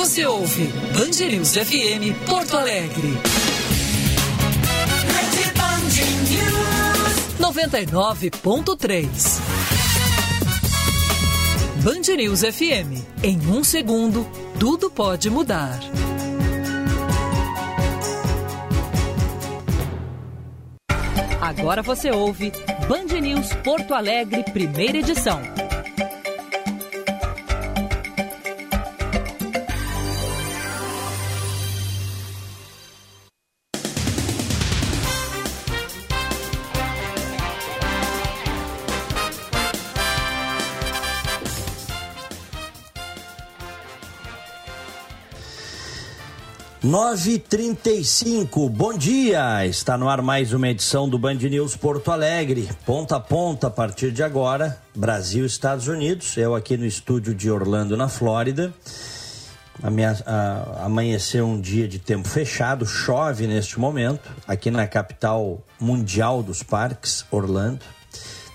Você ouve Band News FM Porto Alegre. 99.3 Band News FM. Em um segundo, tudo pode mudar. Agora você ouve Band News Porto Alegre, primeira edição. Nove trinta e cinco, bom dia! Está no ar mais uma edição do Band News Porto Alegre, ponta a ponta a partir de agora, Brasil Estados Unidos. Eu aqui no estúdio de Orlando, na Flórida. Amanheceu um dia de tempo fechado, chove neste momento, aqui na capital mundial dos parques, Orlando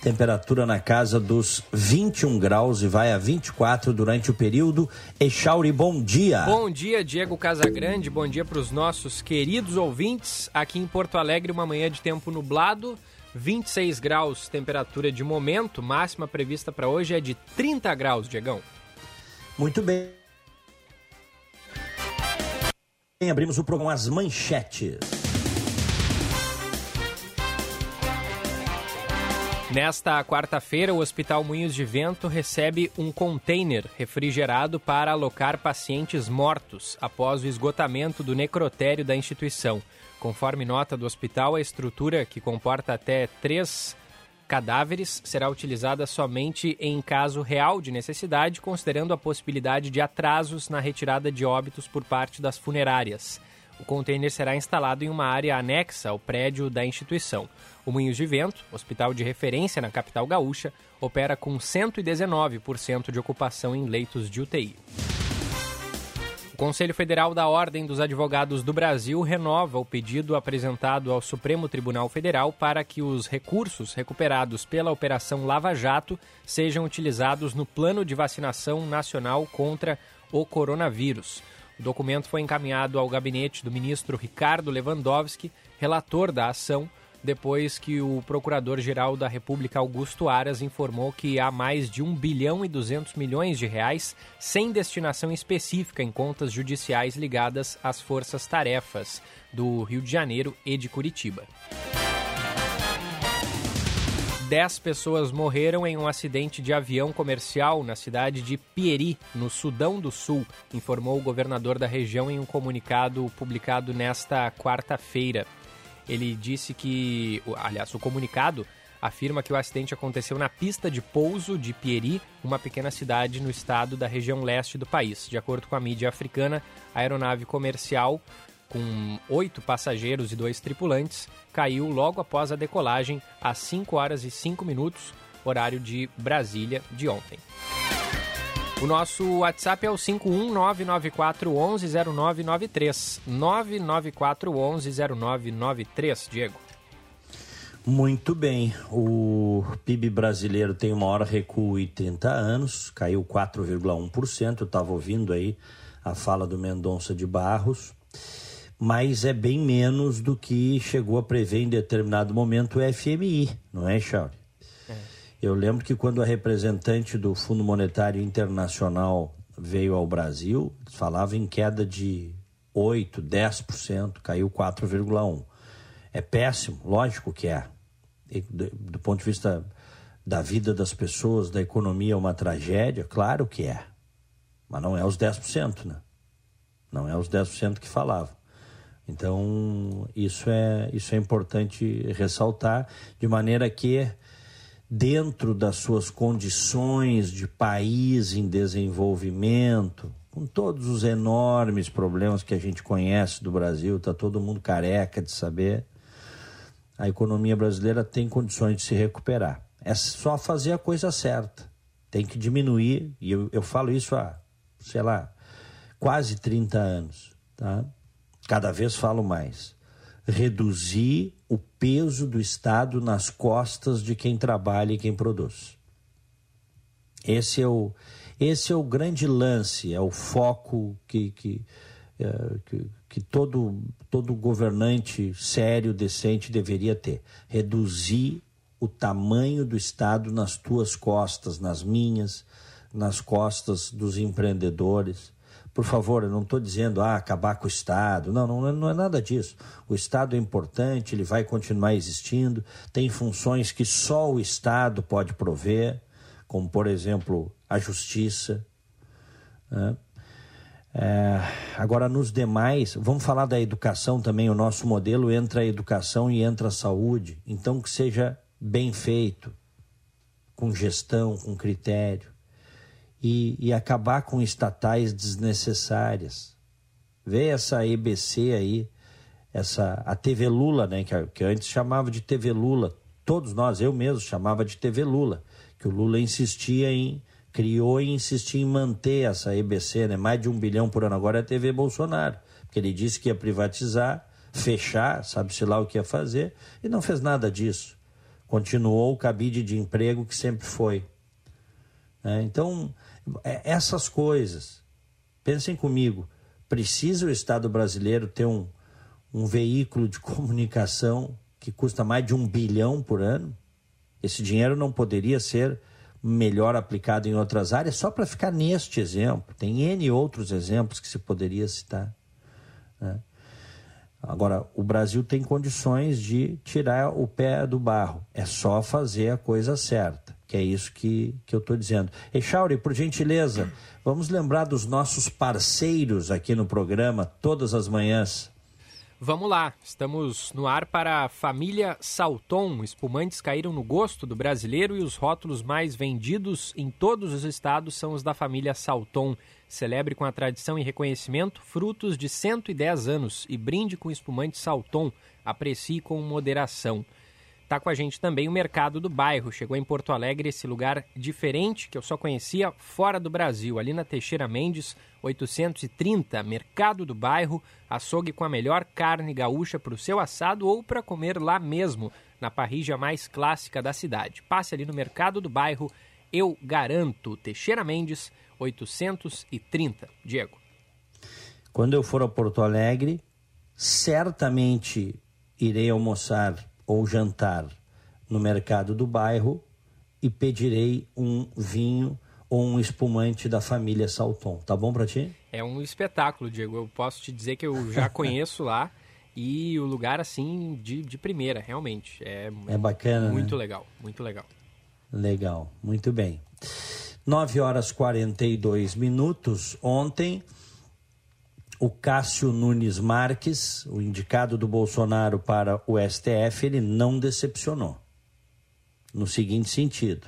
temperatura na casa dos 21 graus e vai a 24 durante o período. Echauri, bom dia. Bom dia, Diego Casagrande. Bom dia para os nossos queridos ouvintes. Aqui em Porto Alegre, uma manhã de tempo nublado. 26 graus, temperatura de momento. Máxima prevista para hoje é de 30 graus, Diegão. Muito bem. Abrimos o programa As Manchetes. Nesta quarta-feira, o Hospital Moinhos de Vento recebe um container refrigerado para alocar pacientes mortos após o esgotamento do necrotério da instituição. Conforme nota do hospital, a estrutura, que comporta até três cadáveres, será utilizada somente em caso real de necessidade, considerando a possibilidade de atrasos na retirada de óbitos por parte das funerárias. O container será instalado em uma área anexa ao prédio da instituição. O Moinhos de Vento, hospital de referência na capital gaúcha, opera com 119% de ocupação em leitos de UTI. O Conselho Federal da Ordem dos Advogados do Brasil renova o pedido apresentado ao Supremo Tribunal Federal para que os recursos recuperados pela Operação Lava Jato sejam utilizados no Plano de Vacinação Nacional contra o Coronavírus. O documento foi encaminhado ao gabinete do ministro Ricardo Lewandowski, relator da ação, depois que o Procurador-Geral da República Augusto Aras informou que há mais de 1 bilhão e 200 milhões de reais sem destinação específica em contas judiciais ligadas às forças-tarefas do Rio de Janeiro e de Curitiba. Dez pessoas morreram em um acidente de avião comercial na cidade de Pieri, no Sudão do Sul, informou o governador da região em um comunicado publicado nesta quarta-feira. Ele disse que, aliás, o comunicado afirma que o acidente aconteceu na pista de pouso de Pieri, uma pequena cidade no estado da região leste do país. De acordo com a mídia africana, a aeronave comercial com oito passageiros e dois tripulantes, caiu logo após a decolagem às 5 horas e 5 minutos, horário de Brasília de ontem. O nosso WhatsApp é o 51994110993. 994110993, Diego. Muito bem. O PIB brasileiro tem uma hora recuo e 30 anos, caiu 4,1%. Eu estava ouvindo aí a fala do Mendonça de Barros mas é bem menos do que chegou a prever em determinado momento o FMI, não é, Chauri? Eu lembro que quando a representante do Fundo Monetário Internacional veio ao Brasil, falava em queda de 8, 10%, caiu 4,1%. É péssimo, lógico que é. Do, ponto de vista da vida das pessoas, da economia, é uma tragédia, claro que é. Mas não é os 10%, né? Não é os 10% que falava. Então, isso é, isso é importante ressaltar, de maneira que, dentro das suas condições de país em desenvolvimento, com todos os enormes problemas que a gente conhece do Brasil, está todo mundo careca de saber, a economia brasileira tem condições de se recuperar. É só fazer a coisa certa. Tem que diminuir, e eu, eu falo isso há, sei lá, quase 30 anos. Tá? cada vez falo mais, reduzir o peso do Estado nas costas de quem trabalha e quem produz. Esse é o, Esse é o grande lance, é o foco que, que, é, que, que todo, todo governante sério, decente deveria ter. Reduzir o tamanho do Estado nas tuas costas, nas minhas, nas costas dos empreendedores. Por favor, eu não estou dizendo ah, acabar com o Estado. Não, não, não é nada disso. O Estado é importante, ele vai continuar existindo. Tem funções que só o Estado pode prover, como, por exemplo, a justiça. Né? É, agora, nos demais, vamos falar da educação também. O nosso modelo entra a educação e entra a saúde. Então, que seja bem feito, com gestão, com critério, e, e acabar com estatais desnecessárias. Vê essa EBC aí, essa, a TV Lula, né, que, que antes chamava de TV Lula, todos nós, eu mesmo chamava de TV Lula, que o Lula insistia em, criou e insistia em manter essa EBC, né, mais de um bilhão por ano, agora é a TV Bolsonaro, porque ele disse que ia privatizar, fechar, sabe-se lá o que ia fazer, e não fez nada disso continuou o cabide de emprego que sempre foi. É, então, essas coisas, pensem comigo, precisa o Estado brasileiro ter um, um veículo de comunicação que custa mais de um bilhão por ano? Esse dinheiro não poderia ser melhor aplicado em outras áreas, só para ficar neste exemplo. Tem N outros exemplos que se poderia citar. Né? Agora, o Brasil tem condições de tirar o pé do barro. É só fazer a coisa certa, que é isso que, que eu estou dizendo. Echauri, por gentileza, vamos lembrar dos nossos parceiros aqui no programa, todas as manhãs. Vamos lá, estamos no ar para a família Salton. Espumantes caíram no gosto do brasileiro e os rótulos mais vendidos em todos os estados são os da família Salton. Celebre com a tradição e reconhecimento frutos de 110 anos e brinde com espumante Salton. Aprecie com moderação. Está com a gente também o Mercado do Bairro. Chegou em Porto Alegre esse lugar diferente que eu só conhecia fora do Brasil, ali na Teixeira Mendes, 830. Mercado do Bairro, açougue com a melhor carne gaúcha para o seu assado ou para comer lá mesmo, na parrija mais clássica da cidade. Passe ali no Mercado do Bairro, eu garanto. Teixeira Mendes, 830. Diego. Quando eu for a Porto Alegre, certamente irei almoçar ou jantar no mercado do bairro e pedirei um vinho ou um espumante da família Salton. Tá bom para ti? É um espetáculo, Diego. Eu posso te dizer que eu já conheço lá e o lugar assim de, de primeira, realmente. É, é bacana. Muito né? legal, muito legal. Legal, muito bem. 9 horas 42 minutos. Ontem o Cássio Nunes Marques, o indicado do Bolsonaro para o STF, ele não decepcionou. No seguinte sentido,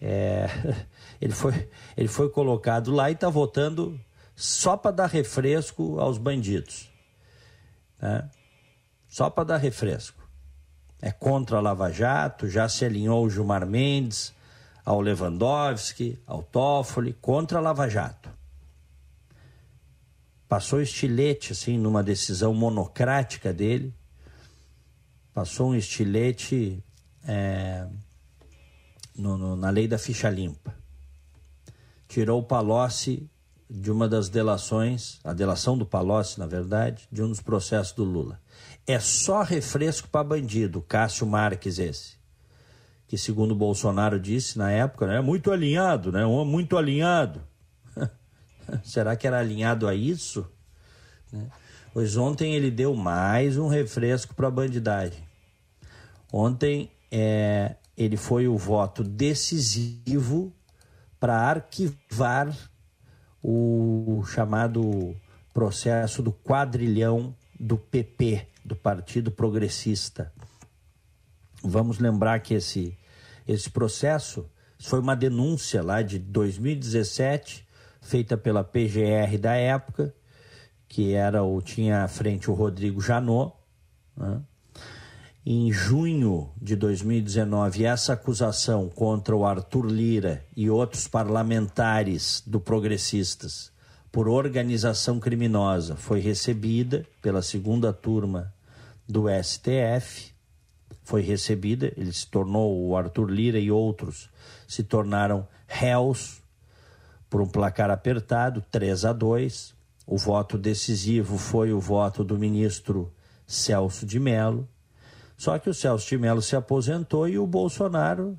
é, ele, foi, ele foi colocado lá e está votando só para dar refresco aos bandidos. Né? Só para dar refresco. É contra a Lava Jato, já se alinhou o Gilmar Mendes, ao Lewandowski, ao Toffoli, contra a Lava Jato passou estilete assim numa decisão monocrática dele, passou um estilete é, no, no, na lei da ficha limpa. Tirou o Palocci de uma das delações, a delação do Palocci, na verdade, de um dos processos do Lula. É só refresco para bandido, Cássio Marques esse. Que segundo Bolsonaro disse na época, né, é muito alinhado, né, muito alinhado. Será que era alinhado a isso? Né? Pois ontem ele deu mais um refresco para a bandidagem. Ontem é, ele foi o voto decisivo para arquivar o chamado processo do quadrilhão do PP, do Partido Progressista. Vamos lembrar que esse, esse processo foi uma denúncia lá de 2017 feita pela PGR da época, que era o tinha à frente o Rodrigo Janot. Né? Em junho de 2019, essa acusação contra o Arthur Lira e outros parlamentares do Progressistas por organização criminosa foi recebida pela segunda turma do STF. Foi recebida, ele se tornou, o Arthur Lira e outros se tornaram réus por um placar apertado, 3 a 2. O voto decisivo foi o voto do ministro Celso de Mello. Só que o Celso de Mello se aposentou e o Bolsonaro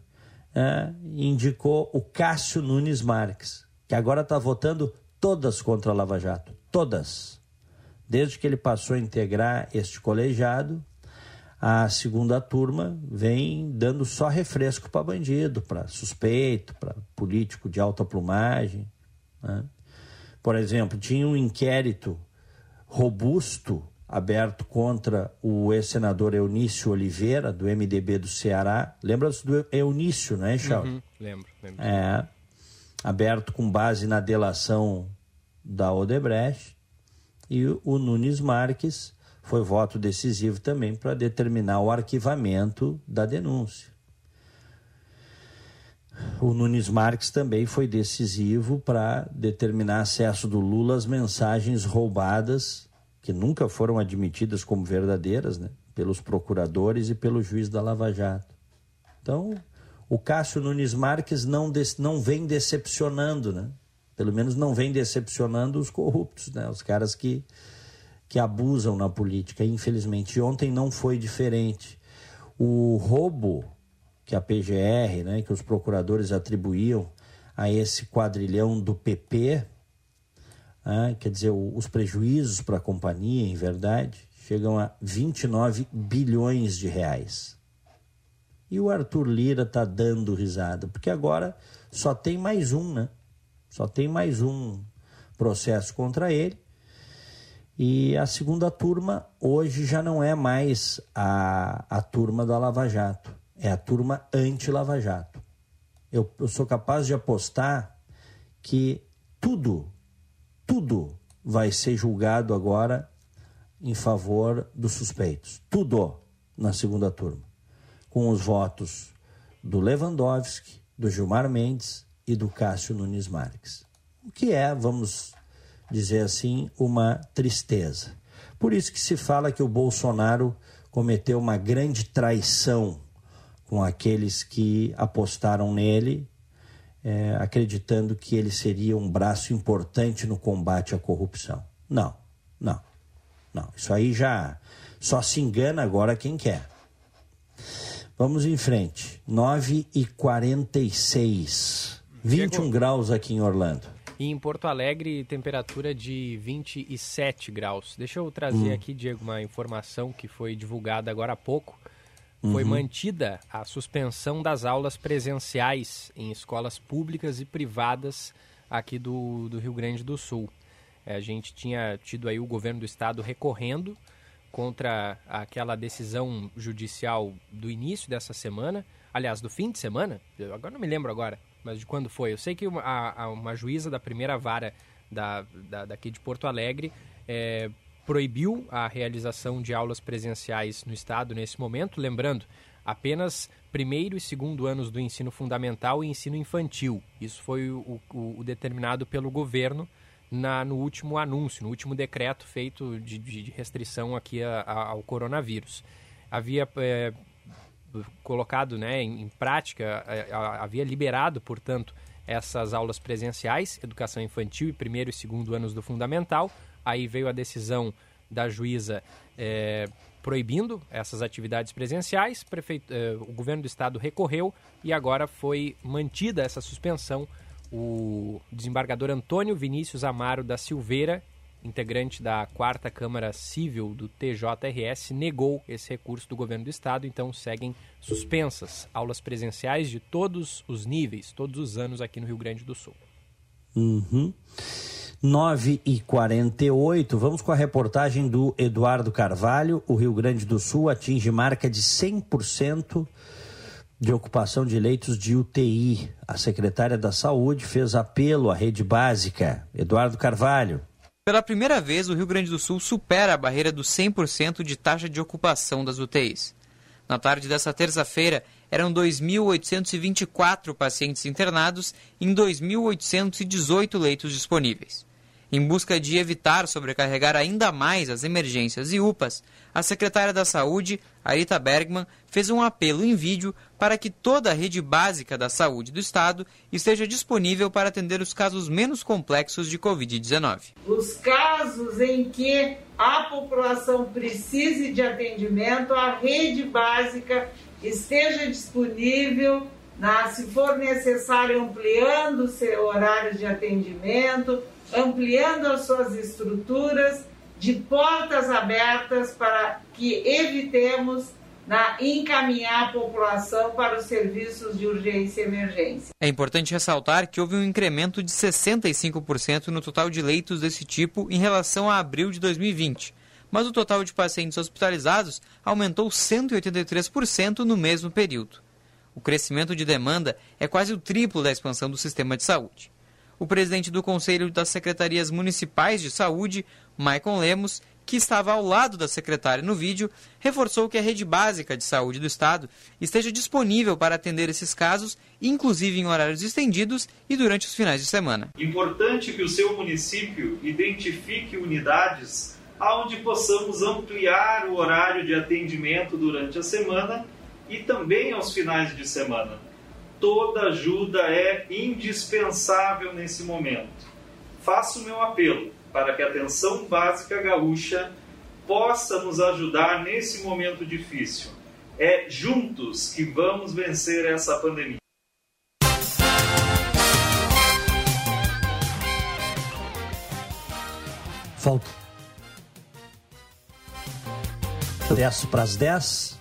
é, indicou o Cássio Nunes Marques, que agora está votando todas contra a Lava Jato. Todas. Desde que ele passou a integrar este colegiado, a segunda turma vem dando só refresco para bandido, para suspeito, para político de alta plumagem. Né? Por exemplo, tinha um inquérito robusto aberto contra o ex-senador Eunício Oliveira, do MDB do Ceará. Lembra-se do Eunício, não é, Charles? Uhum, lembro, lembro. É, aberto com base na delação da Odebrecht. E o Nunes Marques foi voto decisivo também para determinar o arquivamento da denúncia. O Nunes Marques também foi decisivo para determinar acesso do Lula às mensagens roubadas, que nunca foram admitidas como verdadeiras, né, pelos procuradores e pelo juiz da Lava Jato. Então, o Cássio Nunes Marques não, não vem decepcionando, né? Pelo menos não vem decepcionando os corruptos, né? Os caras que que abusam na política, infelizmente. Ontem não foi diferente. O roubo que a PGR, né, que os procuradores atribuíam a esse quadrilhão do PP, né, quer dizer, os prejuízos para a companhia, em verdade, chegam a 29 bilhões de reais. E o Arthur Lira está dando risada, porque agora só tem mais um, né? Só tem mais um processo contra ele. E a segunda turma hoje já não é mais a, a turma da Lava Jato, é a turma anti-Lava Jato. Eu, eu sou capaz de apostar que tudo, tudo vai ser julgado agora em favor dos suspeitos. Tudo na segunda turma. Com os votos do Lewandowski, do Gilmar Mendes e do Cássio Nunes Marques. O que é, vamos dizer assim, uma tristeza. Por isso que se fala que o Bolsonaro cometeu uma grande traição com aqueles que apostaram nele, é, acreditando que ele seria um braço importante no combate à corrupção. Não, não, não. Isso aí já só se engana agora quem quer. Vamos em frente. 9 e 46. 21 Chegou. graus aqui em Orlando. E em Porto Alegre, temperatura de 27 graus. Deixa eu trazer hum. aqui, Diego, uma informação que foi divulgada agora há pouco. Foi uhum. mantida a suspensão das aulas presenciais em escolas públicas e privadas aqui do, do Rio Grande do Sul. É, a gente tinha tido aí o governo do estado recorrendo contra aquela decisão judicial do início dessa semana, aliás, do fim de semana, agora não me lembro agora, mas de quando foi. Eu sei que uma, a, uma juíza da primeira vara da, da, daqui de Porto Alegre é, proibiu a realização de aulas presenciais no estado nesse momento, lembrando apenas primeiro e segundo anos do ensino fundamental e ensino infantil. Isso foi o, o, o determinado pelo governo na, no último anúncio, no último decreto feito de, de restrição aqui a, a, ao coronavírus. Havia é, colocado né, em, em prática, é, havia liberado, portanto, essas aulas presenciais, educação infantil e primeiro e segundo anos do fundamental. Aí veio a decisão da juíza é, proibindo essas atividades presenciais. Prefeito, é, o governo do estado recorreu e agora foi mantida essa suspensão. O desembargador Antônio Vinícius Amaro da Silveira integrante da quarta Câmara Civil do TJRS, negou esse recurso do governo do estado, então seguem suspensas aulas presenciais de todos os níveis, todos os anos aqui no Rio Grande do Sul. Uhum. 9 e 48 vamos com a reportagem do Eduardo Carvalho. O Rio Grande do Sul atinge marca de 100% de ocupação de leitos de UTI. A secretária da Saúde fez apelo à rede básica. Eduardo Carvalho. Pela primeira vez, o Rio Grande do Sul supera a barreira dos 100% de taxa de ocupação das UTIs. Na tarde dessa terça-feira, eram 2.824 pacientes internados em 2.818 leitos disponíveis. Em busca de evitar sobrecarregar ainda mais as emergências e UPAs, a secretária da Saúde, Arita Bergman, fez um apelo em vídeo para que toda a rede básica da saúde do Estado esteja disponível para atender os casos menos complexos de Covid-19. Os casos em que a população precise de atendimento, a rede básica esteja disponível, na, se for necessário, ampliando o seu horário de atendimento, ampliando as suas estruturas de portas abertas para que evitemos na encaminhar a população para os serviços de urgência e emergência. É importante ressaltar que houve um incremento de 65% no total de leitos desse tipo em relação a abril de 2020, mas o total de pacientes hospitalizados aumentou 183% no mesmo período. O crescimento de demanda é quase o triplo da expansão do sistema de saúde. O presidente do Conselho das Secretarias Municipais de Saúde, Maicon Lemos, que estava ao lado da secretária no vídeo, reforçou que a rede básica de saúde do Estado esteja disponível para atender esses casos, inclusive em horários estendidos e durante os finais de semana. Importante que o seu município identifique unidades onde possamos ampliar o horário de atendimento durante a semana e também aos finais de semana. Toda ajuda é indispensável nesse momento. Faço meu apelo para que a atenção básica gaúcha possa nos ajudar nesse momento difícil. É juntos que vamos vencer essa pandemia. Falta. 10 para as 10.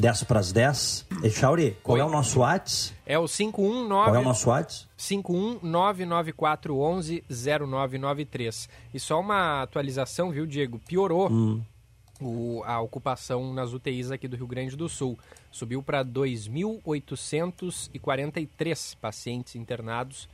10 para as 10. Echauri, qual Oi. é o nosso WhatsApp? É o 519... Qual é o nosso WhatsApp? 51994110993. E só uma atualização, viu, Diego? Piorou o- a ocupação nas UTIs aqui do Rio Grande do Sul. Subiu para 2.843 pacientes internados,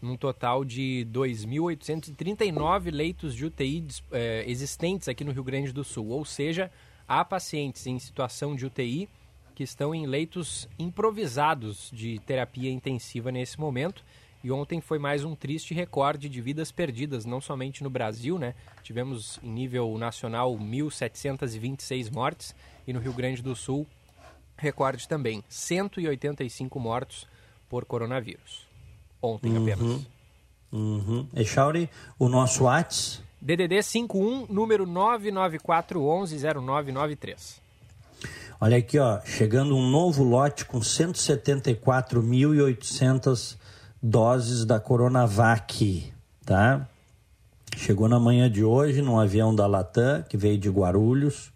num total de 2.839 leitos de UTI dis- eh, existentes aqui no Rio Grande do Sul. Ou seja, há pacientes em situação de UTI que estão em leitos improvisados de terapia intensiva nesse momento. E ontem foi mais um triste recorde de vidas perdidas, não somente no Brasil, né? Tivemos em nível nacional 1.726 mortes e no Rio Grande do Sul, recorde também, 185 mortos por coronavírus. Ontem apenas. Uhum. Echauri, o nosso WhatsApp? DDD 51, número 994110993. Olha aqui, ó, chegando um novo lote com 174.800 doses da Coronavac, tá? Chegou na manhã de hoje num avião da Latam, que veio de Guarulhos.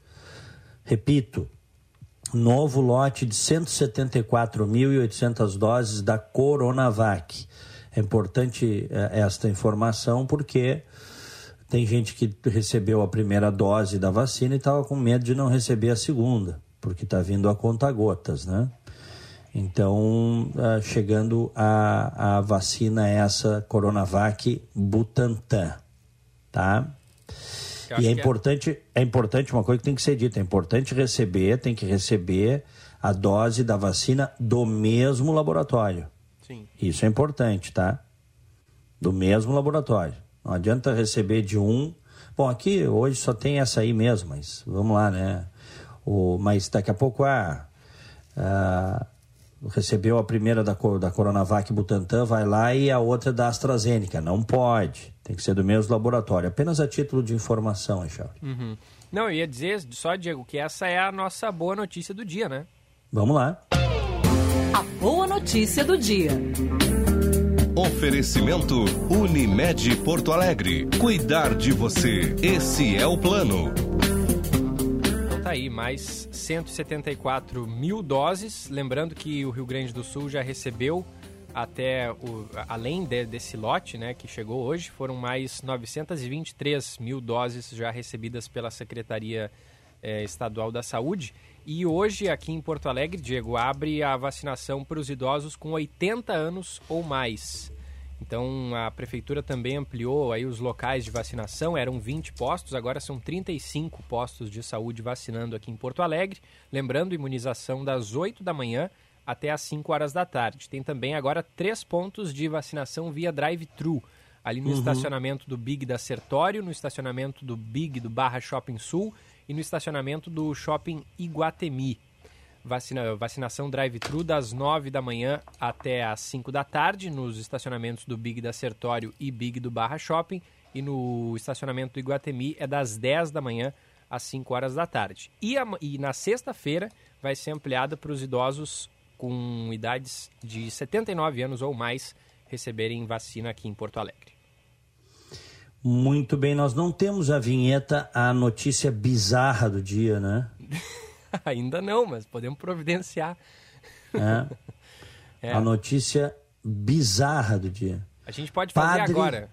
Repito, novo lote de 174.800 doses da Coronavac. É importante eh, esta informação porque tem gente que recebeu a primeira dose da vacina e estava com medo de não receber a segunda, porque está vindo a conta gotas, né? Então, ah, chegando a, a vacina essa Coronavac Butantan, tá? Eu E é é- importante, é importante uma coisa que tem que ser dita, é importante receber, tem que receber a dose da vacina do mesmo laboratório. Sim. Isso é importante, tá? Do mesmo laboratório. Não adianta receber de um. Bom, aqui hoje só tem essa aí mesmo, mas vamos lá, né? O, mas daqui a pouco, ah, ah, recebeu a primeira da, da Coronavac Butantan, vai lá e a outra da AstraZeneca. Não pode. Tem que ser do mesmo laboratório. Apenas a título de informação, Eixauri. Uhum. Não, eu ia dizer só, Diego, que essa é a nossa boa notícia do dia, né? Vamos lá. A boa notícia do dia. Oferecimento Unimed Porto Alegre. Cuidar de você. Esse é o plano. Então tá aí, mais 174 mil doses. Lembrando que o Rio Grande do Sul já recebeu até o, além de- desse lote, né, que chegou hoje, foram mais 923 mil doses já recebidas pela Secretaria eh, Estadual da Saúde. E hoje, aqui em Porto Alegre, Diego, abre a vacinação para os idosos com 80 anos ou mais. Então, a prefeitura também ampliou aí os locais de vacinação, eram 20 postos, agora são 35 postos de saúde vacinando aqui em Porto Alegre. Lembrando, imunização das 8 da manhã até às 5 horas da tarde. Tem também agora três pontos de vacinação via drive-thru. ali no uhum. estacionamento do Big da Sertório, no estacionamento do Big do Barra Shopping Sul e no estacionamento do Shopping Iguatemi. Vacina, vacinação drive-thru das 9 da manhã até as 5 da tarde nos estacionamentos do Big da Sertório e Big do Barra Shopping e no estacionamento do Iguatemi é das 10 da manhã às 5 horas da tarde. E, a, e na sexta-feira vai ser ampliada para os idosos com idades de 79 anos ou mais receberem vacina aqui em Porto Alegre. Muito bem, nós não temos a vinheta, a notícia bizarra do dia, né? Ainda não, mas podemos providenciar. É. é. A notícia bizarra do dia. A gente pode fazer Padre... agora.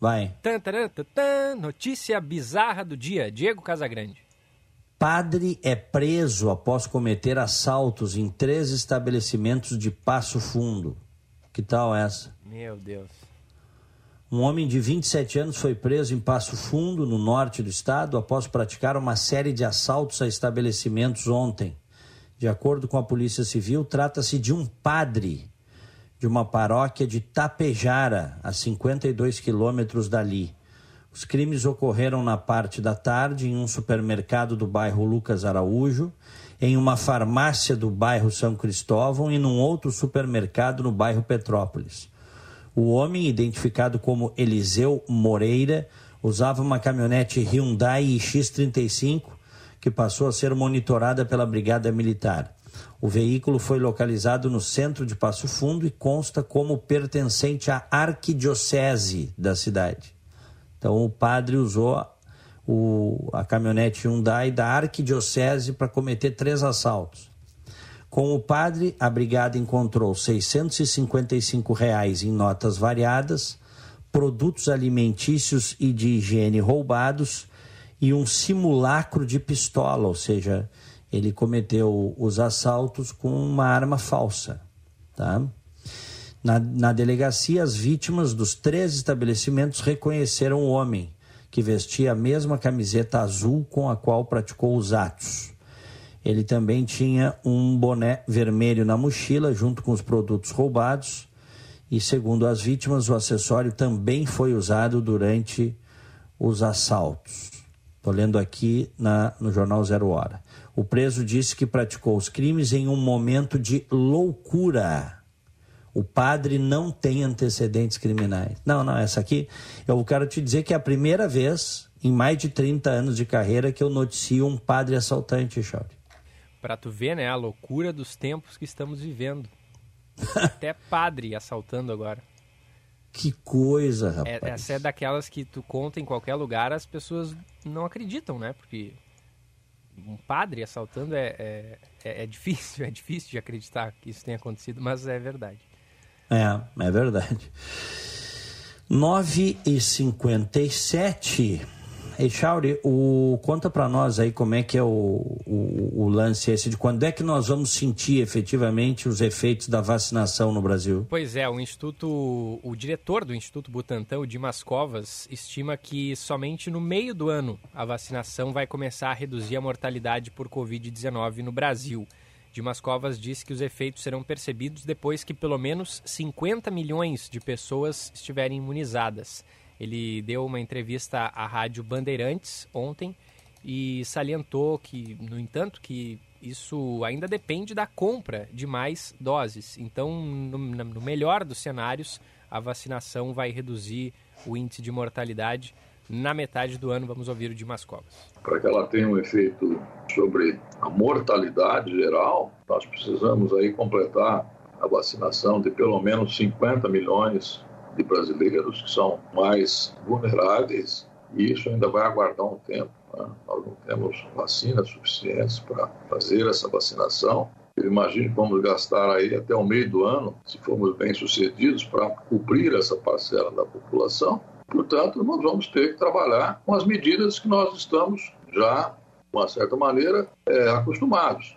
Vai. Tan, tan, tan, notícia bizarra do dia. Diego Casagrande. Padre é preso após cometer assaltos em três estabelecimentos de Passo Fundo. Que tal essa? Meu Deus. Um homem de 27 anos foi preso em Passo Fundo, no norte do estado, após praticar uma série de assaltos a estabelecimentos ontem. De acordo com a Polícia Civil, trata-se de um padre de uma paróquia de Tapejara, a 52 quilômetros dali. Os crimes ocorreram na parte da tarde em um supermercado do bairro Lucas Araújo, em uma farmácia do bairro São Cristóvão e num outro supermercado no bairro Petrópolis. O homem, identificado como Eliseu Moreira, usava uma caminhonete Hyundai X35 que passou a ser monitorada pela Brigada Militar. O veículo foi localizado no centro de Passo Fundo e consta como pertencente à arquidiocese da cidade. Então o padre usou o, a caminhonete Hyundai da arquidiocese para cometer três assaltos. Com o padre, a brigada encontrou 655 reais em notas variadas, produtos alimentícios e de higiene roubados e um simulacro de pistola, ou seja, ele cometeu os assaltos com uma arma falsa. Tá? Na, na delegacia, as vítimas dos três estabelecimentos reconheceram o homem, que vestia a mesma camiseta azul com a qual praticou os atos. Ele também tinha um boné vermelho na mochila, junto com os produtos roubados. E, segundo as vítimas, o acessório também foi usado durante os assaltos. Estou lendo aqui na, no jornal Zero Hora. O preso disse que praticou os crimes em um momento de loucura. O padre não tem antecedentes criminais. Não, não, essa aqui, eu quero te dizer que é a primeira vez em mais de 30 anos de carreira que eu noticio um padre assaltante, Chauri. Para tu ver, né, a loucura dos tempos que estamos vivendo. Até padre assaltando agora. Que coisa, é, rapaz. É, essa é daquelas que tu conta em qualquer lugar, as pessoas não acreditam, né? Porque um padre assaltando é, é, é, é difícil, é difícil de acreditar que isso tenha acontecido, mas é verdade. É, é verdade. 9 e 57 Echauri, o, conta para nós aí como é que é o, o, o, lance esse de quando é que nós vamos sentir efetivamente os efeitos da vacinação no Brasil. Pois é, o Instituto, o diretor do Instituto Butantan, o Dimas Covas, estima que somente no meio do ano a vacinação vai começar a reduzir a mortalidade por Covid-19 no Brasil. Dimas Covas disse que os efeitos serão percebidos depois que pelo menos 50 milhões de pessoas estiverem imunizadas. Ele deu uma entrevista à Rádio Bandeirantes ontem e salientou que, no entanto, que isso ainda depende da compra de mais doses. Então, no, no melhor dos cenários, a vacinação vai reduzir o índice de mortalidade na metade do ano. Vamos ouvir o Dimas Covas. Para que ela tenha um efeito sobre a mortalidade geral, nós precisamos aí completar a vacinação de pelo menos 50 milhões de brasileiros que são mais vulneráveis e isso ainda vai aguardar um tempo. Né? Nós não temos vacinas suficientes para fazer essa vacinação. Eu imagino que vamos gastar aí até o meio do ano, se formos bem sucedidos, para cobrir essa parcela da população. Portanto, nós vamos ter que trabalhar com as medidas que nós estamos já, de uma certa maneira, é, acostumados.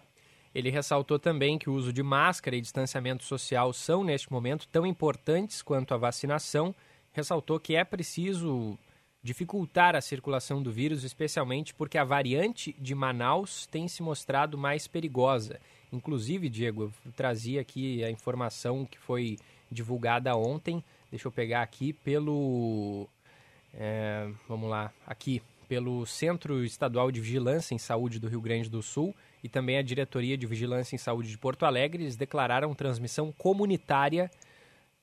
Ele ressaltou também que o uso de máscara e distanciamento social são, neste momento, tão importantes quanto a vacinação. Ressaltou que é preciso dificultar a circulação do vírus, especialmente porque a variante de Manaus tem se mostrado mais perigosa. Inclusive, Diego, eu trazia aqui a informação que foi divulgada ontem deixa eu pegar aqui pelo. É, vamos lá, aqui, pelo Centro Estadual de Vigilância em Saúde do Rio Grande do Sul e também a Diretoria de Vigilância em Saúde de Porto Alegre, eles declararam transmissão comunitária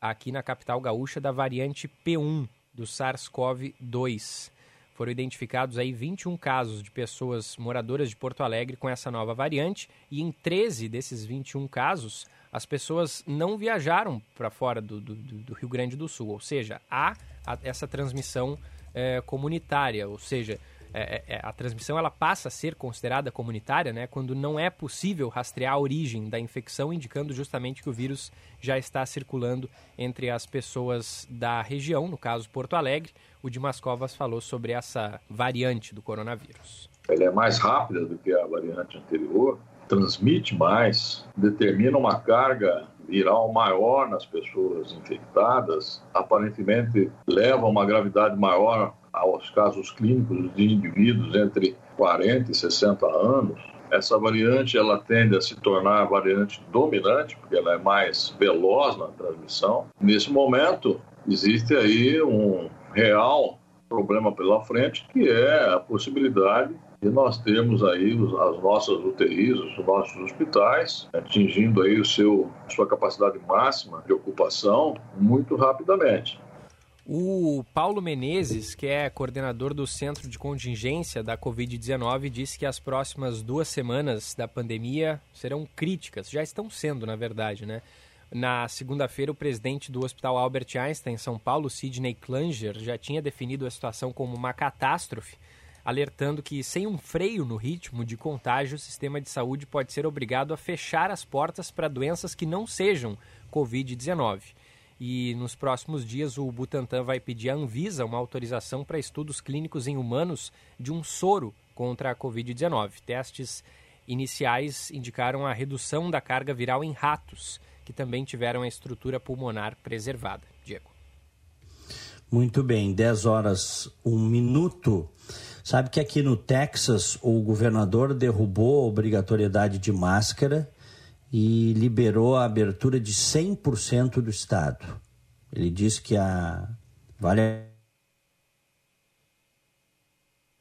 aqui na capital gaúcha da variante P1 do SARS-CoV-2. Foram identificados aí 21 casos de pessoas moradoras de Porto Alegre com essa nova variante e em 13 desses 21 casos as pessoas não viajaram para fora do, do, do, Rio Grande do Sul, ou seja, há essa transmissão é, comunitária, ou seja, é, é, é, a transmissão ela passa a ser considerada comunitária né, quando não é possível rastrear a origem da infecção, indicando justamente que o vírus já está circulando entre as pessoas da região, no caso Porto Alegre. O Dimas Covas falou sobre essa variante do coronavírus. Ela é mais rápida do que a variante anterior, transmite mais, determina uma carga viral maior nas pessoas infectadas, aparentemente leva a uma gravidade maior aos casos clínicos de indivíduos entre 40 e 60 anos. Essa variante ela tende a se tornar a variante dominante, porque ela é mais veloz na transmissão. Nesse momento, existe aí um real problema pela frente, que é a possibilidade de nós termos aí as nossas UTIs, os nossos hospitais, atingindo aí o seu, sua capacidade máxima de ocupação muito rapidamente. O Paulo Menezes, que é coordenador do Centro de Contingência da Covid-19, disse que as próximas duas semanas da pandemia serão críticas, já estão sendo, na verdade, né? Na segunda-feira, o presidente do Hospital Albert Einstein em São Paulo, Sidney Klanger, já tinha definido a situação como uma catástrofe, alertando que, sem um freio no ritmo de contágio, o sistema de saúde pode ser obrigado a fechar as portas para doenças que não sejam Covid-19. E nos próximos dias o Butantan vai pedir à Anvisa uma autorização para estudos clínicos em humanos de um soro contra a Covid-19. Testes iniciais indicaram a redução da carga viral em ratos, que também tiveram a estrutura pulmonar preservada. Diego. Muito bem, 10 horas, 1 minuto. Sabe que aqui no Texas o governador derrubou a obrigatoriedade de máscara e liberou a abertura de 100% do estado. Ele disse que a vale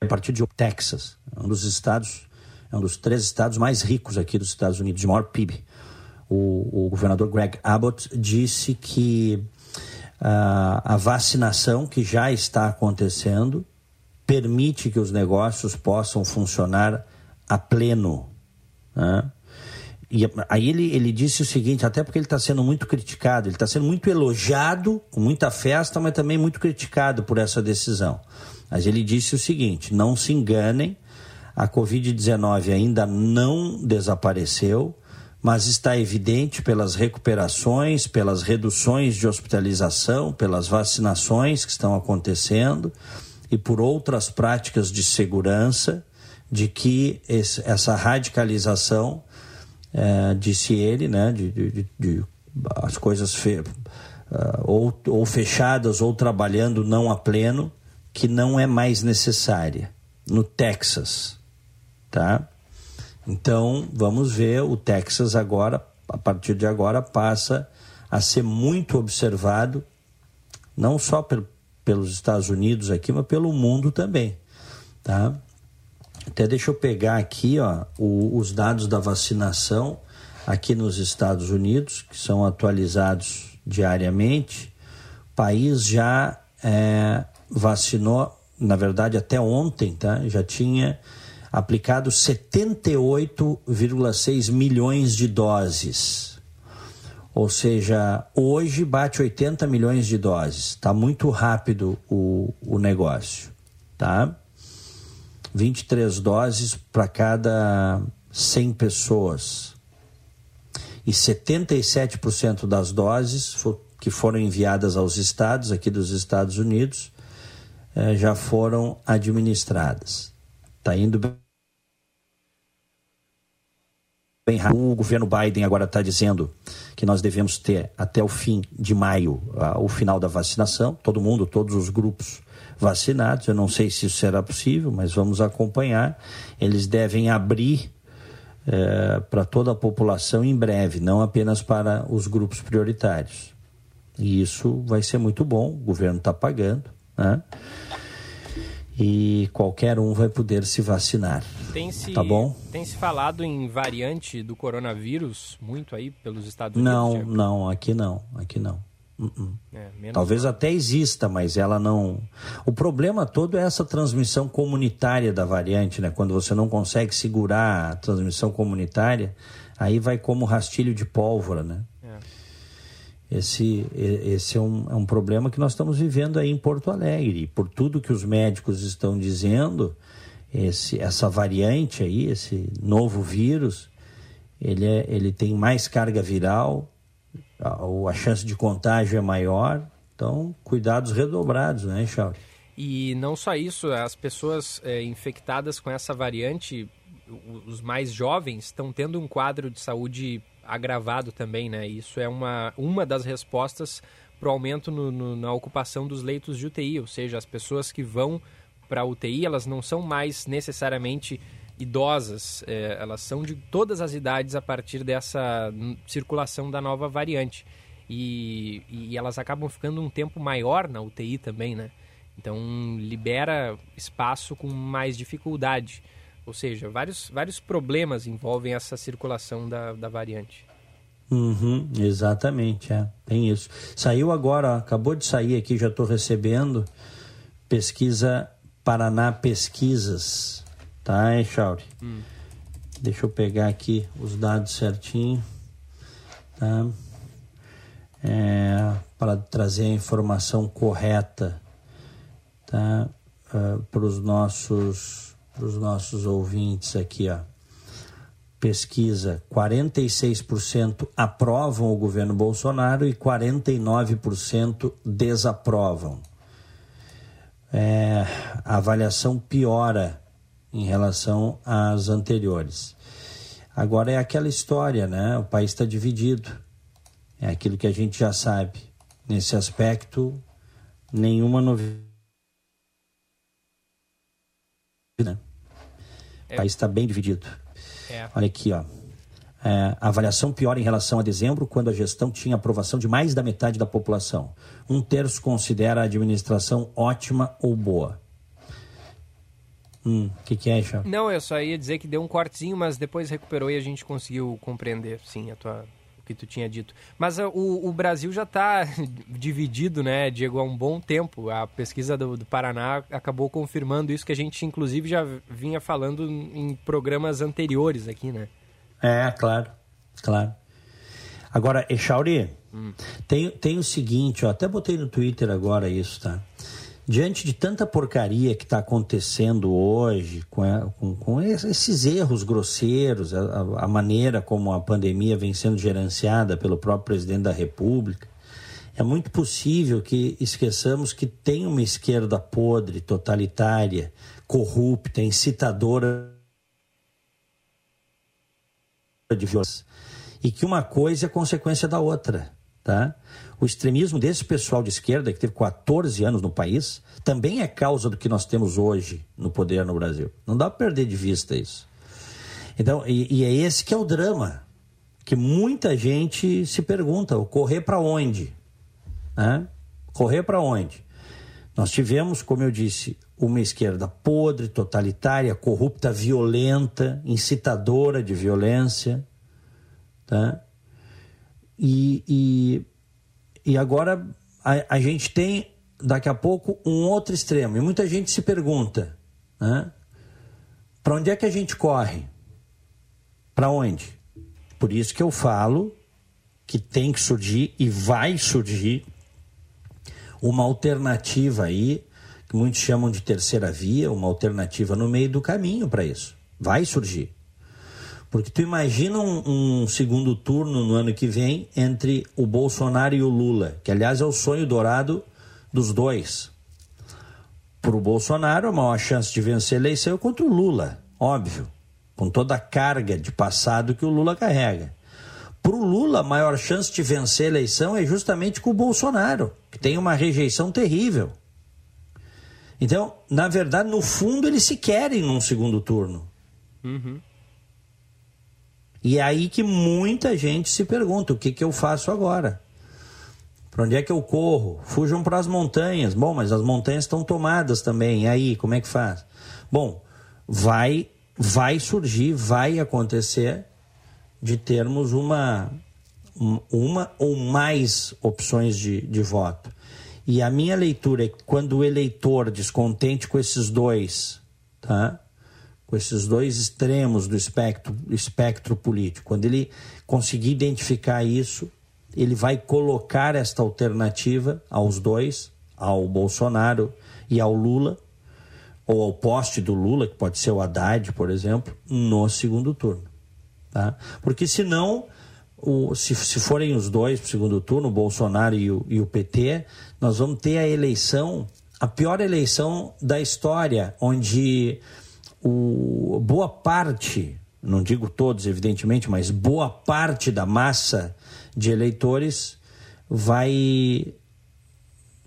a partir de Texas, um dos estados, é um dos três estados mais ricos aqui dos Estados Unidos, de maior PIB. O, o governador Greg Abbott disse que uh, a vacinação que já está acontecendo permite que os negócios possam funcionar a pleno. Né? E aí ele, ele disse o seguinte, até porque ele está sendo muito criticado, ele está sendo muito elogiado, com muita festa, mas também muito criticado por essa decisão. Mas ele disse o seguinte: não se enganem, a Covid-19 ainda não desapareceu, mas está evidente pelas recuperações, pelas reduções de hospitalização, pelas vacinações que estão acontecendo e por outras práticas de segurança, de que esse, essa radicalização é, disse ele, né, de, de, de as coisas fe, uh, ou, ou fechadas ou trabalhando não a pleno, que não é mais necessária no Texas, tá? Então vamos ver o Texas agora, a partir de agora passa a ser muito observado, não só pelo, pelos Estados Unidos aqui, mas pelo mundo também, tá? Até deixa eu pegar aqui ó, o, os dados da vacinação aqui nos Estados Unidos, que são atualizados diariamente. O país já é, vacinou, na verdade até ontem, tá? já tinha aplicado 78,6 milhões de doses. Ou seja, hoje bate 80 milhões de doses. Está muito rápido o, o negócio. Tá? 23 doses para cada 100 pessoas. E 77% das doses que foram enviadas aos estados, aqui dos Estados Unidos, eh, já foram administradas. Está indo bem rápido. O governo Biden agora está dizendo que nós devemos ter até o fim de maio o final da vacinação, todo mundo, todos os grupos vacinados. Eu não sei se isso será possível, mas vamos acompanhar. Eles devem abrir é, para toda a população em breve, não apenas para os grupos prioritários. E isso vai ser muito bom, o governo está pagando, né? E qualquer um vai poder se vacinar. Tem se, tá bom? Tem se falado em variante do coronavírus muito aí pelos Estados Unidos? Não, não, aqui não, aqui não. Uh -uh. É, Talvez até exista, mas ela não. O problema todo é essa transmissão comunitária da variante, né? Quando você não consegue segurar a transmissão comunitária, aí vai como rastilho de pólvora, né? Esse, esse é, um, é um problema que nós estamos vivendo aí em Porto Alegre. Por tudo que os médicos estão dizendo, esse, essa variante aí, esse novo vírus, ele, é, ele tem mais carga viral, a, a chance de contágio é maior. Então, cuidados redobrados, né, Chauri? E não só isso, as pessoas é, infectadas com essa variante, os mais jovens, estão tendo um quadro de saúde agravado também, né? Isso é uma, uma das respostas para o aumento no, no, na ocupação dos leitos de UTI, ou seja, as pessoas que vão para a UTI, elas não são mais necessariamente idosas, é, elas são de todas as idades a partir dessa circulação da nova variante. E, e elas acabam ficando um tempo maior na UTI também, né? Então libera espaço com mais dificuldade. Ou seja, vários, vários problemas envolvem essa circulação da, da variante. Uhum, exatamente, é. Tem isso. Saiu agora, acabou de sair aqui, já estou recebendo pesquisa Paraná Pesquisas, tá, Echauri? Hum. Deixa eu pegar aqui os dados certinho, tá? É, para trazer a informação correta, tá? Uh, para os nossos nossos ouvintes aqui, ó. Pesquisa: 46% aprovam o governo Bolsonaro e 49% desaprovam. É, a avaliação piora em relação às anteriores. Agora é aquela história, né? O país está dividido. É aquilo que a gente já sabe. Nesse aspecto, nenhuma novidade né? É. O país está bem dividido. É. Olha aqui, ó. É, a avaliação pior em relação a dezembro, quando a gestão tinha aprovação de mais da metade da população. Um terço considera a administração ótima ou boa. O hum, que, que é, Chá? Não, eu só ia dizer que deu um cortezinho, mas depois recuperou e a gente conseguiu compreender, sim, a tua, que tu tinha dito. Mas uh, o, o, Brasil já está dividido, né, Diego, há um bom tempo. A pesquisa do, do, Paraná acabou confirmando isso que a gente, inclusive, já vinha falando em programas anteriores aqui, né? É, claro, claro. Agora, Echauri, hum. tem, tem o seguinte, ó, até botei no Twitter agora isso, tá? Diante de tanta porcaria que está acontecendo hoje, com, com, com, esses erros grosseiros, a, a, maneira como a pandemia vem sendo gerenciada pelo próprio presidente da República, é muito possível que esqueçamos que tem uma esquerda podre, totalitária, corrupta, incitadora de violência. E que uma coisa é consequência da outra, tá? O extremismo desse pessoal de esquerda, que teve 14 anos no país, também é causa do que nós temos hoje no poder no Brasil. Não dá para perder de vista isso. Então, e, e é esse que é o drama, que muita gente se pergunta: correr para onde? Né? Correr para onde? Nós tivemos, como eu disse, uma esquerda podre, totalitária, corrupta, violenta, incitadora de violência. Tá? E, e e agora a, a gente tem, daqui a pouco, um outro extremo. E muita gente se pergunta: né? para onde é que a gente corre? Para onde? Por isso que eu falo que tem que surgir e vai surgir uma alternativa aí, que muitos chamam de terceira via, uma alternativa no meio do caminho para isso. Vai surgir. Porque tu imagina um, um, segundo turno no ano que vem entre o Bolsonaro e o Lula, que aliás é o sonho dourado dos dois. Para o Bolsonaro, a maior chance de vencer a eleição é contra o Lula, óbvio, com toda a carga de passado que o Lula carrega. Para o Lula, a maior chance de vencer a eleição é justamente com o Bolsonaro, que tem uma rejeição terrível. Então, na verdade, no fundo, eles se querem num segundo turno. Uhum. E é aí que muita gente se pergunta: o que, que eu faço agora? Para onde é que eu corro? Fujam para as montanhas. Bom, mas as montanhas estão tomadas também. E aí, como é que faz? Bom, vai vai surgir, vai acontecer de termos uma uma ou mais opções de, de voto. E a minha leitura é que quando o eleitor descontente com esses dois, tá? Com esses dois extremos do espectro, do espectro político, quando ele conseguir identificar isso, ele vai colocar esta alternativa aos dois, ao Bolsonaro e ao Lula, ou ao poste do Lula, que pode ser o Haddad, por exemplo, no segundo turno. Tá? Porque senão, o, se, se forem os dois para o segundo turno, o Bolsonaro e o, e o PT, nós vamos ter a eleição, a pior eleição da história, onde o, boa parte, não digo todos, evidentemente, mas boa parte da massa de eleitores vai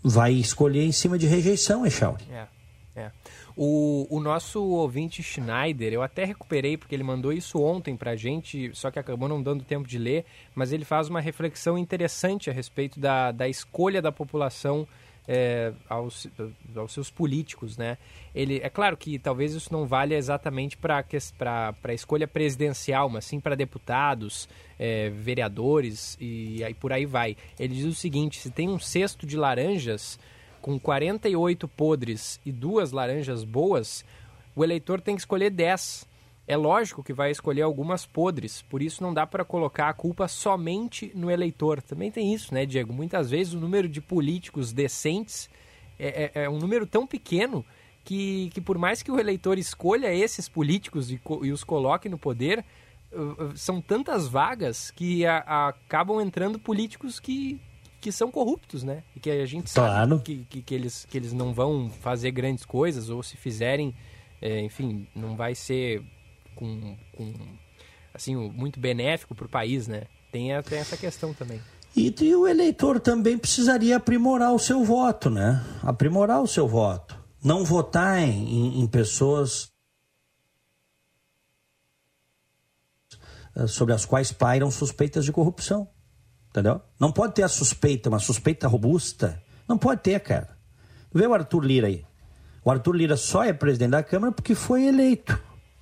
vai escolher em cima de rejeição, Echauri. É, é. O, o nosso ouvinte Schneider, eu até recuperei porque ele mandou isso ontem pra gente, só que acabou não dando tempo de ler, mas ele faz uma reflexão interessante a respeito da, da escolha da população é, aos, aos seus políticos, né? Ele, é claro que talvez isso não valha exatamente para a escolha presidencial, mas sim para deputados, é, vereadores e aí por aí vai. Ele diz o seguinte: se tem um cesto de laranjas com 48 podres e duas laranjas boas, o eleitor tem que escolher 10 é lógico que vai escolher algumas podres, por isso não dá para colocar a culpa somente no eleitor. Também tem isso, né, Diego? Muitas vezes o número de políticos decentes é, é, é um número tão pequeno que, que, por mais que o eleitor escolha esses políticos e, e os coloque no poder, uh, uh, são tantas vagas que a, a, acabam entrando políticos que, que são corruptos, né? E que a gente claro. sabe que, que, que, eles, que eles não vão fazer grandes coisas, ou se fizerem, é, enfim, não vai ser com, com assim, muito benéfico para o país, né? Tem, tem essa questão também. E, e, o eleitor também precisaria aprimorar o seu voto, né? Aprimorar o seu voto. Não votar em, em pessoas sobre as quais pairam suspeitas de corrupção. Entendeu? Não pode ter a suspeita, uma suspeita robusta. Não pode ter, cara. Vê o Arthur Lira aí. O Arthur Lira só é presidente da Câmara porque foi eleito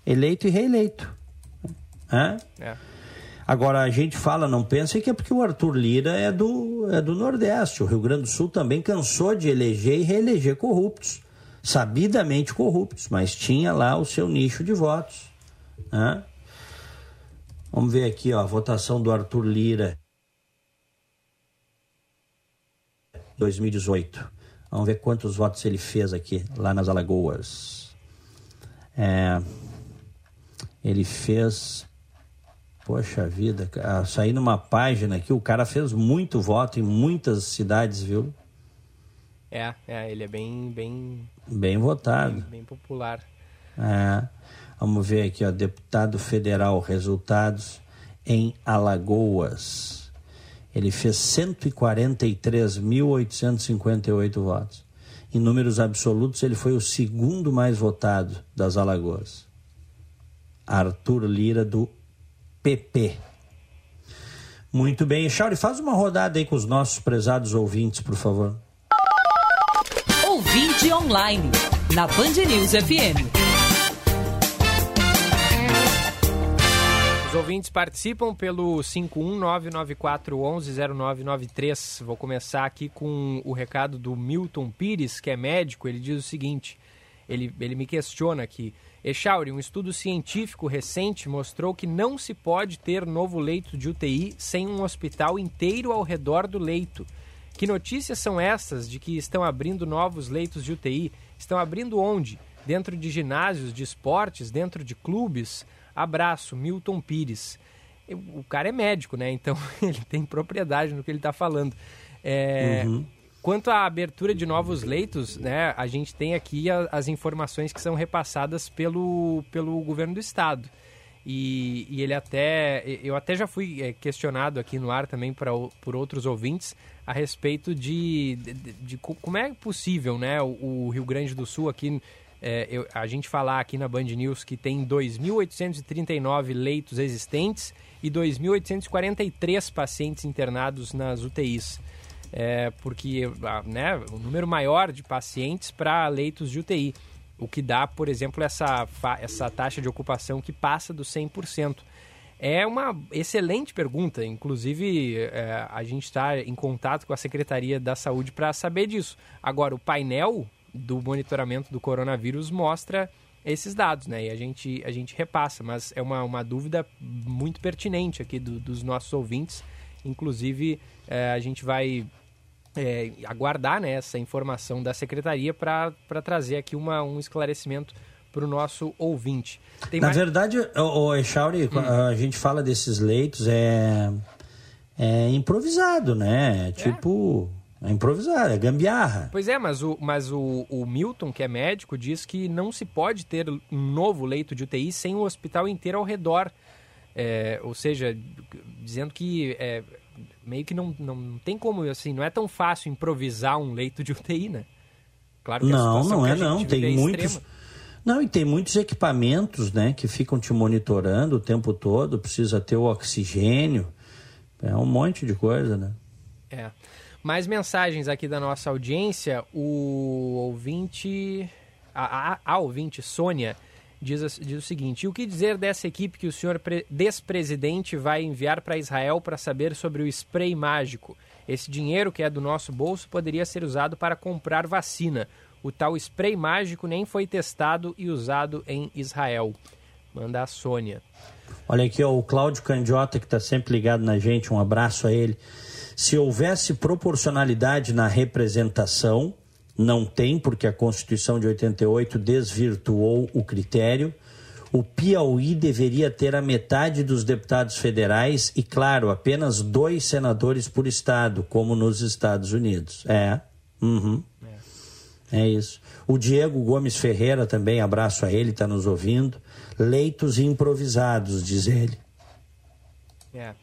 eleito e reeleito. Hã? É. Agora, a gente fala, não pensa que é porque o Arthur Lira é do, é do Nordeste. O Rio Grande do Sul também cansou de eleger e reeleger corruptos. Sabidamente corruptos, mas tinha lá o seu nicho de votos. Vamos ver aqui, ó, a votação do Arthur Lira. 2018. Vamos ver quantos votos ele fez aqui, lá nas Alagoas. É, ele fez. Poxa vida, sair numa página aqui, o cara fez muito voto em muitas cidades, viu? É, é ele é bem. Bem, bem votado. Bem, bem popular. É. Vamos ver aqui, ó, deputado federal, resultados em Alagoas. Ele fez 143.858 votos. Em números absolutos, ele foi o segundo mais votado das Alagoas. Arthur Lira, do PP. Muito bem. Chauri, faz uma rodada aí com os nossos prezados ouvintes, por favor. Ouvinte online, na Band News FM. Os ouvintes participam pelo 51994110993. Vou começar aqui com o recado do Milton Pires, que é médico. Ele diz o seguinte: ele, ele me questiona aqui. Echauri, um estudo científico recente mostrou que não se pode ter novo leito de UTI sem um hospital inteiro ao redor do leito. Que notícias são essas de que estão abrindo novos leitos de UTI? Estão abrindo onde? Dentro de ginásios de esportes, dentro de clubes? Abraço, Milton Pires. O cara é médico, né? Então ele tem propriedade no que ele está falando. É, uhum. Quanto à abertura de novos leitos, né, a gente tem aqui a, as informações que são repassadas pelo, pelo governo do estado. E, e ele até. Eu até já fui é, questionado aqui no ar também pra, por outros ouvintes a respeito de, de, de, de como é possível né, o, o, Rio Grande do Sul aqui. É, eu, a gente falar aqui na Band News que tem 2.839 leitos existentes e 2.843 pacientes internados nas UTIs. É, porque né, número maior de pacientes para leitos de UTI, o que dá, por exemplo, essa, essa taxa de ocupação que passa dos 100%. É uma excelente pergunta, inclusive é, a gente está em contato com a Secretaria da Saúde para saber disso. Agora, o painel do monitoramento do coronavírus mostra esses dados, né? E a gente, a gente repassa, mas é uma, uma dúvida muito pertinente aqui do, dos nossos ouvintes. Inclusive, é, a gente vai é, aguardar né, essa informação da secretaria para trazer aqui uma, um esclarecimento para o nosso ouvinte. Tem Na mais... verdade, o, o Echauri, hum. a gente fala desses leitos, é, é improvisado, né? É. Tipo. É improvisado, é gambiarra. Pois é, mas, o, mas o, o Milton, que é médico, diz que não se pode ter um novo leito de UTI sem o hospital inteiro ao redor. É, ou seja, dizendo que é, meio que não, não tem como, assim, não é tão fácil improvisar um leito de UTI, né? Claro que não, não é não. Tem é muitos. Extrema. Não, e tem muitos equipamentos, né, que ficam te monitorando o tempo todo. Precisa ter o oxigênio. É um monte de coisa, né? É. Mais mensagens aqui da nossa audiência. O ouvinte. A, a, a ouvinte Sônia diz, diz o seguinte: o que dizer dessa equipe que o senhor despresidente vai enviar para Israel para saber sobre o spray mágico? Esse dinheiro que é do nosso bolso poderia ser usado para comprar vacina. O tal spray mágico nem foi testado e usado em Israel. Manda a Sônia. Olha aqui, ó, o Cláudio Candiota, que está sempre ligado na gente, um abraço a ele. Se houvesse proporcionalidade na representação, não tem, porque a Constituição de 88 desvirtuou o critério. O Piauí deveria ter a metade dos deputados federais e, claro, apenas dois senadores por estado, como nos Estados Unidos. É. Uhum. É. é isso. O Diego Gomes Ferreira também, abraço a ele, está nos ouvindo. Leitos improvisados, diz ele. É.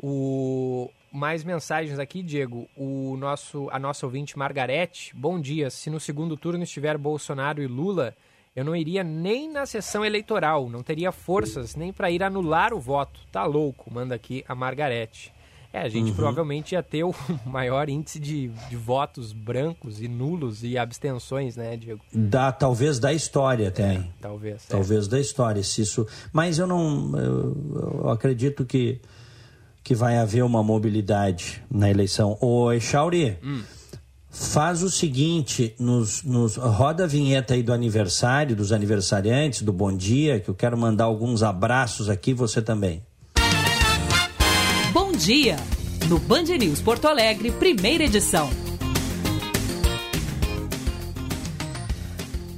O, mais mensagens aqui, Diego. O nosso, a nossa ouvinte Margarete, bom dia. Se no segundo turno estiver Bolsonaro e Lula, eu não iria nem na sessão eleitoral, não teria forças nem para ir anular o voto. Tá louco, manda aqui a Margarete. É, a gente uhum. provavelmente ia ter o maior índice de, de, votos brancos e nulos e abstenções, né, Diego? Da, talvez da história tem. É, talvez. É. Talvez é. da história, se isso. Mas eu não. Eu, eu acredito que que vai haver uma mobilidade na eleição. Ô, Echauri, hum. faz o seguinte, nos, nos, roda a vinheta aí do aniversário, dos aniversariantes, do Bom Dia, que eu quero mandar alguns abraços aqui, você também. Bom Dia, no Band News Porto Alegre, primeira edição.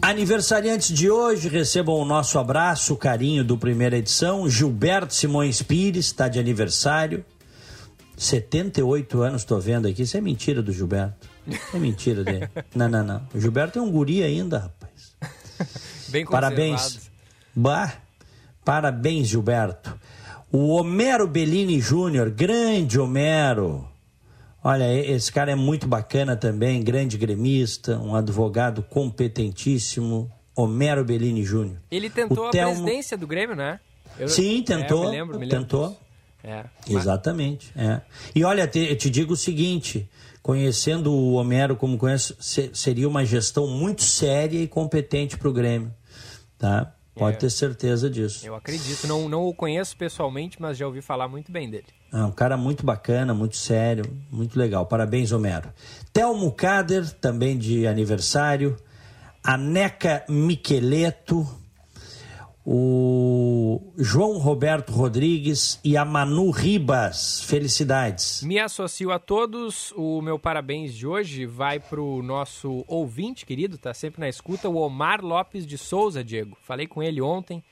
Aniversariantes de hoje, recebam o nosso abraço, o carinho do primeira edição. Gilberto Simões Pires está de aniversário. 78 anos, estou vendo aqui. Isso é mentira do Gilberto. É mentira dele. não, não, não. O Gilberto é um guri ainda, rapaz. Bem Parabéns. Bah, parabéns, Gilberto. O Homero Bellini Júnior, grande Homero. Olha, esse cara é muito bacana também, grande gremista, um advogado competentíssimo, Homero Bellini Júnior. Ele tentou o a Telmo... presidência do Grêmio, né? Eu... Sim, tentou. É, me lembro, me lembro tentou. É. Exatamente. É. E olha, te, eu te digo o seguinte: conhecendo o Homero como conheço, seria uma gestão muito séria e competente para o Grêmio. Tá? Pode é, ter certeza disso. Eu acredito. Não, não o conheço pessoalmente, mas já ouvi falar muito bem dele. É um cara muito bacana, muito sério, muito legal. Parabéns, Homero. Telmo Kader, também de aniversário. Aneca Miqueleto. O João Roberto Rodrigues e a Manu Ribas. Felicidades. Me associo a todos. O meu parabéns de hoje vai para o nosso ouvinte querido, tá sempre na escuta, o Omar Lopes de Souza, Diego. Falei com ele ontem,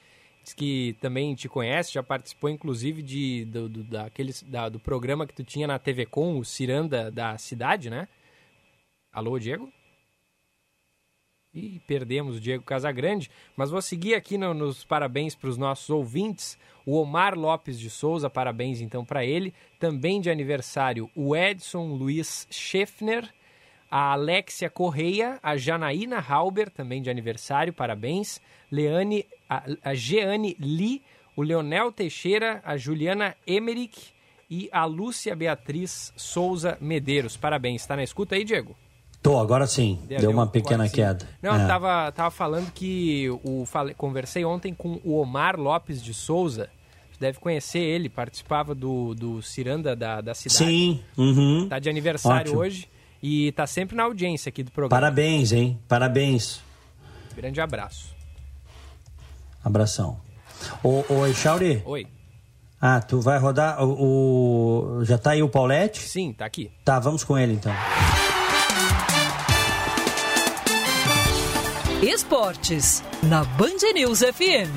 disse que também te conhece, já participou inclusive de, do, do, daqueles, da, do programa que tu tinha na TV Com, o Ciranda da Cidade, né? Alô, Diego? E perdemos o Diego Casagrande, mas vou seguir aqui no, nos parabéns para os nossos ouvintes. O Omar Lopes de Souza, parabéns então para ele. Também de aniversário, o Edson Luiz Schaeffner, a Alexia Correia, a Janaína Halber, também de aniversário, parabéns. Leane, a, a Jeane Lee, o Leonel Teixeira, a Juliana Emerick e a Lúcia Beatriz Souza Medeiros. Parabéns. Está na escuta aí, Diego? Tô, agora sim. Deu, deu uma pequena queda. Não, é. tava, tava falando que o falei, conversei ontem com o Omar Lopes de Souza. Você deve conhecer ele, participava do, do Ciranda da, da cidade. Sim. Uhum. Tá de aniversário Ótimo. hoje e tá sempre na audiência aqui do programa. Parabéns, hein? Parabéns. Grande abraço. Abração. Ô, ô Echauri. Oi. Ah, tu vai rodar o, o, Já tá aí o Paulette? Sim, tá aqui. Tá, vamos com ele então. Esportes, na Band News FM.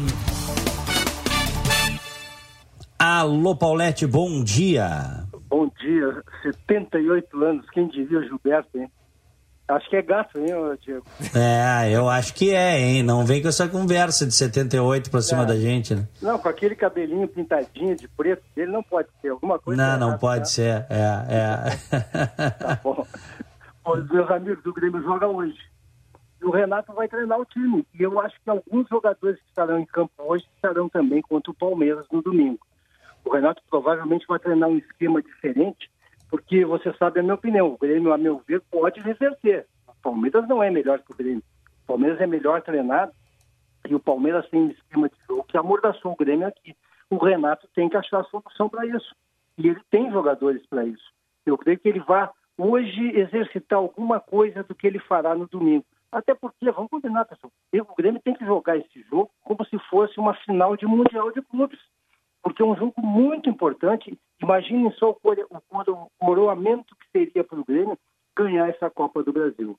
Alô, Paulette, bom dia. Bom dia, 78 anos, quem diria Gilberto, hein? Acho que é gato, hein, Diego? É, eu acho que é, hein? Não vem com essa conversa de 78 pra cima é. da gente, né? Não, com aquele cabelinho pintadinho de preto ele não pode ser. Alguma coisa. Não, não pode tá? ser. É, é. tá bom. Os meus amigos do Grêmio jogam hoje. E o Renato vai treinar o time. E eu acho que alguns jogadores que estarão em campo hoje estarão também contra o Palmeiras no domingo. O Renato provavelmente vai treinar um esquema diferente, porque você sabe a minha opinião. O Grêmio, a meu ver, pode reverter. O Palmeiras não é melhor que o Grêmio. O Palmeiras é melhor treinado e o Palmeiras tem um esquema de jogo que amordaçou o Grêmio aqui. O Renato tem que achar a solução para isso. E ele tem jogadores para isso. Eu creio que ele vai hoje exercitar alguma coisa do que ele fará no domingo. Até porque, vamos combinar, pessoal, o Grêmio tem que jogar esse jogo como se fosse uma final de Mundial de Clubes. Porque é um jogo muito importante. Imaginem só o, coroamento que seria para o Grêmio ganhar essa Copa do Brasil.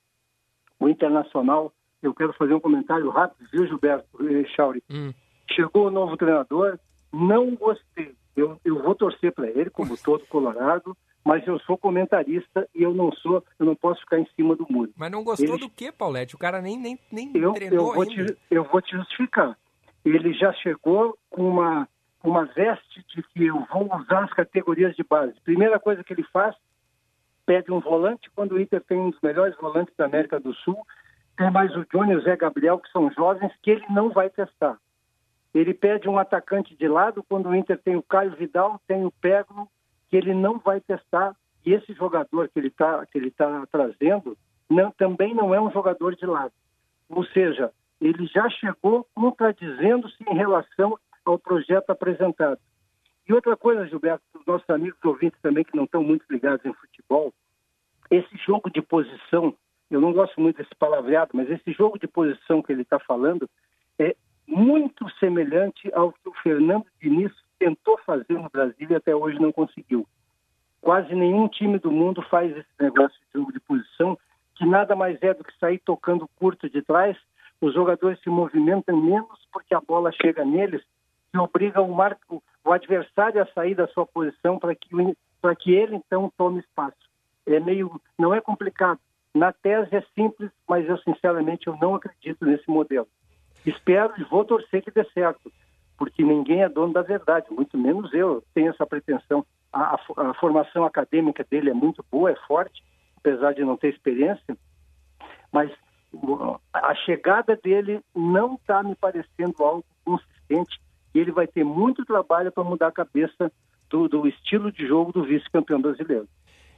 O Internacional, eu quero fazer um comentário rápido, viu, Gilberto Chauri? Hum. Chegou o novo treinador, não gostei. Eu, eu vou torcer para ele, como todo colorado mas eu sou comentarista e eu não sou, eu não posso ficar em cima do muro. Mas não gostou Ele... do que, Paulette? O cara nem, nem, nem eu, treinou eu vou ainda. Te, eu vou te justificar. Ele já chegou com uma, uma veste de que eu vou usar as categorias de base. Primeira coisa que ele faz, pede um volante, quando o Inter tem um dos melhores volantes da América do Sul, tem mais o Johnny e o Zé Gabriel, que são jovens, que ele não vai testar. Ele pede um atacante de lado, quando o Inter tem o Caio Vidal, tem o Peglo, que ele não vai testar. E esse jogador que ele está que ele tá trazendo não, também não é um jogador de lado. Ou seja, ele já chegou contradizendo-se em relação ao projeto apresentado. E outra coisa, Gilberto, os nossos amigos ouvintes também que não estão muito ligados em futebol, esse jogo de posição, eu não gosto muito desse palavreado, mas esse jogo de posição que ele está falando é muito semelhante ao que o Fernando Diniz tentou fazer no Brasil e até hoje não conseguiu. Quase nenhum time do mundo faz esse negócio de jogo de posição, que nada mais é do que sair tocando curto de trás. Os jogadores se movimentam menos porque a bola chega neles e obriga o, marco, o adversário a sair da sua posição para que, que ele então tome espaço. É meio, não é complicado. Na tese é simples, mas eu sinceramente eu não acredito nesse modelo. Espero e vou torcer que dê certo porque ninguém é dono da verdade, muito menos eu tenho essa pretensão. A, a, a, formação acadêmica dele é muito boa, é forte, apesar de não ter experiência, mas a chegada dele não está me parecendo algo consistente e ele vai ter muito trabalho para mudar a cabeça do, do, estilo de jogo do vice-campeão brasileiro.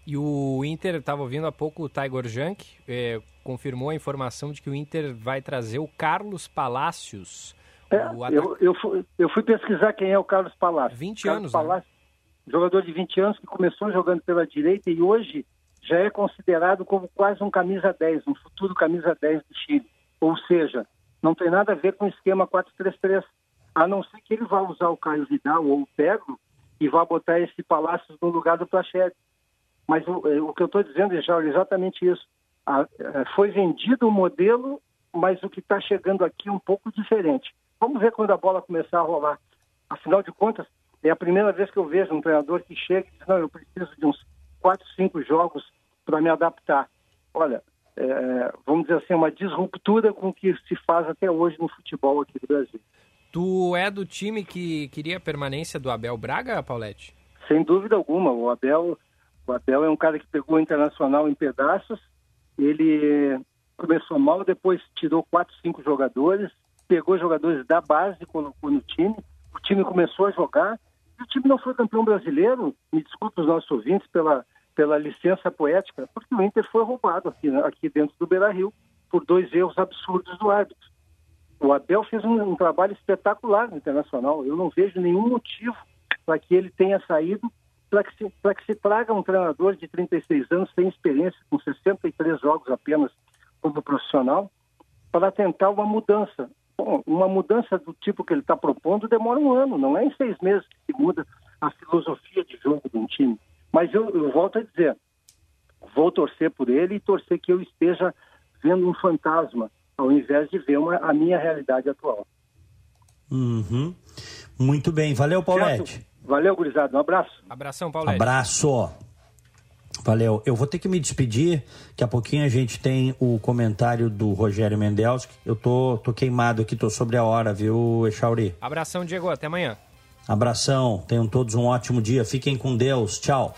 E o Inter, estava ouvindo há pouco o Tiger Junk, é, confirmou a informação de que o Inter vai trazer o Carlos Palácios é, eu, eu, fui, eu fui pesquisar quem é o Carlos Palácio. 20 Carlos anos, Palácio, né? jogador de 20 anos que começou jogando pela direita e hoje já é considerado como quase um camisa 10, um futuro camisa 10 do Chile. Ou seja, não tem nada a ver com o esquema 4-3-3, a não ser que ele vá usar o Caio Vidal ou o Pedro e vá botar esse Palácio no lugar do Plachete. Mas o, é, o, que eu estou dizendo, é exatamente isso. A, é, foi vendido o modelo, mas o que está chegando aqui é um pouco diferente. Vamos ver quando a bola começar a rolar. Afinal de contas, é a primeira vez que eu vejo um treinador que chega e diz: não, eu preciso de uns 4, 5 jogos para me adaptar. Olha, é, vamos dizer assim, uma disruptura com o que se faz até hoje no futebol aqui do Brasil. Tu é do time que queria a permanência do Abel Braga, Paulette? Sem dúvida alguma. O Abel, o Abel é um cara que pegou o Internacional em pedaços. Ele começou mal, depois tirou quatro, cinco jogadores, pegou jogadores da base e colocou no time. O time começou a jogar o time não foi campeão brasileiro, me desculpe os nossos ouvintes pela, pela licença poética, porque o Inter foi roubado aqui, né, aqui dentro do Beira-Rio por dois erros absurdos do árbitro. O Abel fez um, um trabalho espetacular no Internacional. Eu não vejo nenhum motivo para que ele tenha saído, para que, se, que se traga um treinador de 36 anos, sem experiência, com 63 jogos apenas como profissional, para tentar uma mudança. Bom, uma mudança do tipo que ele está propondo demora um ano, não é em seis meses que se muda a filosofia de jogo de um time. Mas eu, eu volto a dizer, vou torcer por ele e torcer que eu esteja vendo um fantasma, ao invés de ver uma, a minha realidade atual. Uhum. Muito bem, valeu, Paulette. Certo? Valeu, gurizada, um abraço. Abração, Paulette. Abraço. Valeu. Eu vou ter que me despedir. Daqui a pouquinho a gente tem o comentário do Rogério Mendelski. Eu tô, tô queimado aqui, tô sobre a hora, viu, Echauri? Abração, Diego. Até amanhã. Abração. Tenham todos um ótimo dia. Fiquem com Deus. Tchau.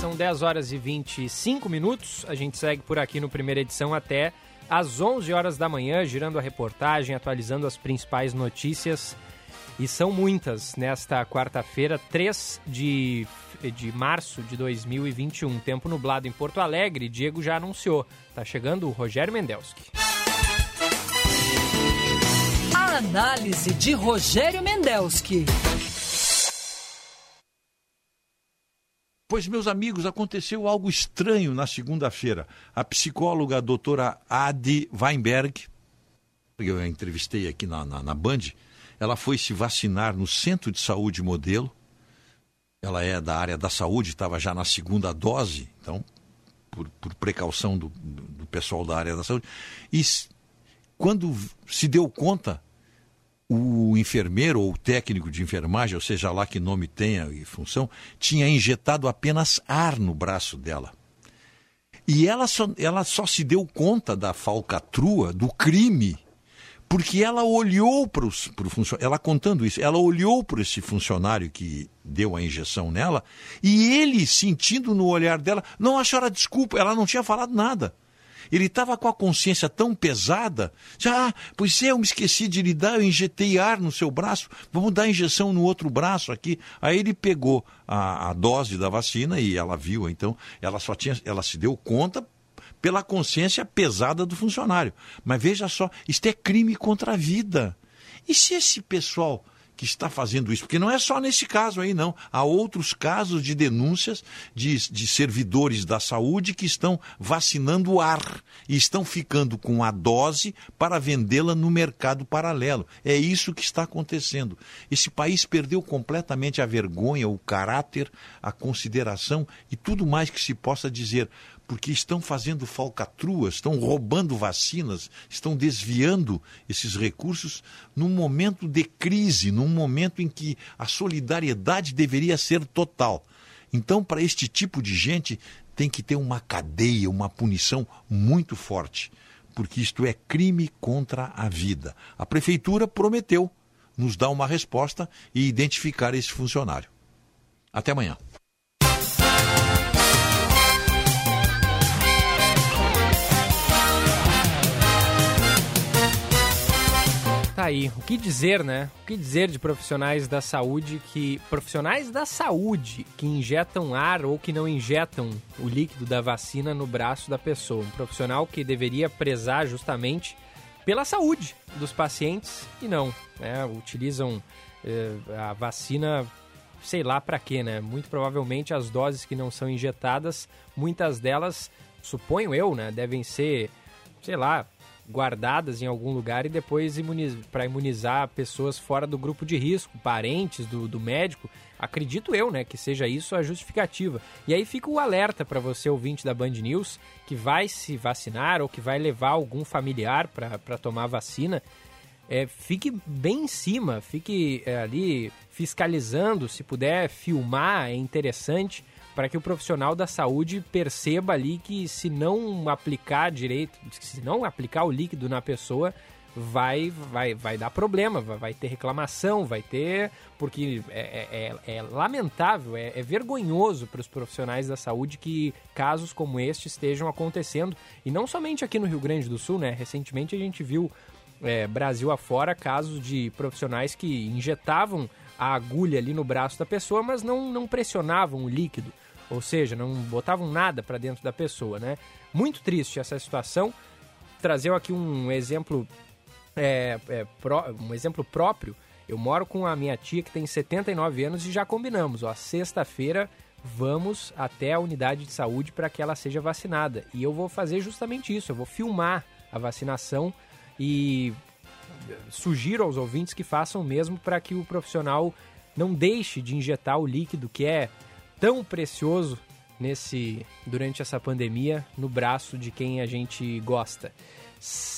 São 10 horas e 25 minutos. A gente segue por aqui no primeira edição até às 11 horas da manhã, girando a reportagem, atualizando as principais notícias. E são muitas nesta quarta-feira, 3 de de março de 2021. Tempo nublado em Porto Alegre, Diego já anunciou. Tá chegando o Rogério Mendelski. A análise de Rogério Mendelski. Pois, meus amigos, aconteceu algo estranho na segunda-feira. A psicóloga a doutora Adi Weinberg, eu a entrevistei aqui na, na, na Band, ela foi se vacinar no Centro de Saúde Modelo ela é da área da saúde, estava já na segunda dose, então, por, por precaução do, do, pessoal da área da saúde. E quando se deu conta, o enfermeiro ou o técnico de enfermagem, ou seja lá que nome tenha e função, tinha injetado apenas ar no braço dela. E ela só, ela só se deu conta da falcatrua, do crime porque ela olhou para o funcionário, ela contando isso, ela olhou para esse funcionário que deu a injeção nela e ele, sentindo no olhar dela, não a desculpa, ela não tinha falado nada. Ele estava com a consciência tão pesada, já, ah, pois é, eu me esqueci de lhe dar, eu injetei ar no seu braço, vamos dar injeção no outro braço aqui. Aí ele pegou a, a dose da vacina e ela viu, então, ela só tinha, ela se deu conta pela consciência pesada do funcionário. Mas veja só, isto é crime contra a vida. E se esse pessoal que está fazendo isso, porque não é só nesse caso aí, não. Há outros casos de denúncias de, de servidores da saúde que estão vacinando o ar e estão ficando com a dose para vendê-la no mercado paralelo. É isso que está acontecendo. Esse país perdeu completamente a vergonha, o caráter, a consideração e tudo mais que se possa dizer porque estão fazendo falcatruas, estão roubando vacinas, estão desviando esses recursos num momento de crise, num momento em que a solidariedade deveria ser total. Então, para este tipo de gente, tem que ter uma cadeia, uma punição muito forte, porque isto é crime contra a vida. A prefeitura prometeu nos dar uma resposta e identificar esse funcionário. Até amanhã. Tá aí. O que dizer, né? O que dizer de profissionais da saúde que. Profissionais da saúde que injetam ar ou que não injetam o líquido da vacina no braço da pessoa. Um profissional que deveria prezar justamente pela saúde dos pacientes e não. Né? Utilizam eh, a vacina sei lá para quê, né? Muito provavelmente as doses que não são injetadas, muitas delas, suponho eu, né, devem ser, sei lá, guardadas em algum lugar e depois imuniz para imunizar pessoas fora do grupo de risco, parentes do, do médico. Acredito eu, né, que seja isso a justificativa. E aí fica o alerta para você, ouvinte da Band News, que vai se vacinar ou que vai levar algum familiar para tomar vacina. É, fique bem em cima, fique é, ali fiscalizando, se puder filmar, é interessante para que o profissional da saúde perceba ali que se não aplicar direito, se não aplicar o líquido na pessoa, vai, vai, vai dar problema, vai, ter reclamação, vai ter. Porque é, é, é, é lamentável, é, é vergonhoso para os profissionais da saúde que casos como este estejam acontecendo. E não somente aqui no Rio Grande do Sul, né? Recentemente a gente viu é, Brasil afora casos de profissionais que injetavam a agulha ali no braço da pessoa, mas não, não pressionavam o líquido, ou seja, não botavam nada para dentro da pessoa, né? Muito triste essa situação. Trazer aqui um exemplo, é, é, um exemplo próprio. Eu moro com a minha tia que tem 79 anos e já combinamos, ó, sexta-feira vamos até a unidade de saúde para que ela seja vacinada. E eu vou fazer justamente isso, eu vou filmar a vacinação e sugiro aos ouvintes que façam mesmo para que o profissional não deixe de injetar o líquido que é tão precioso nesse durante essa pandemia no braço de quem a gente gosta.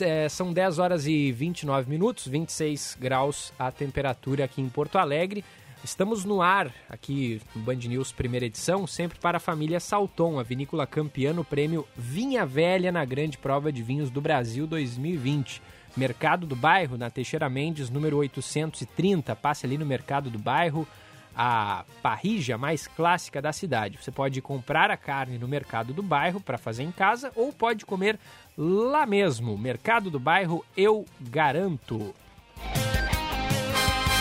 É, são 10 horas e 29 minutos, 26 graus a temperatura aqui em Porto Alegre. Estamos no ar aqui no Band News primeira edição, sempre para a família Salton, a vinícola campeã no prêmio Vinha Velha na Grande Prova de Vinhos do Brasil 2020. Mercado do Bairro, na Teixeira Mendes, número 830. Passe ali no Mercado do Bairro, a parrija mais clássica da cidade. Você pode comprar a carne no Mercado do Bairro para fazer em casa ou pode comer lá mesmo. Mercado do Bairro, eu garanto.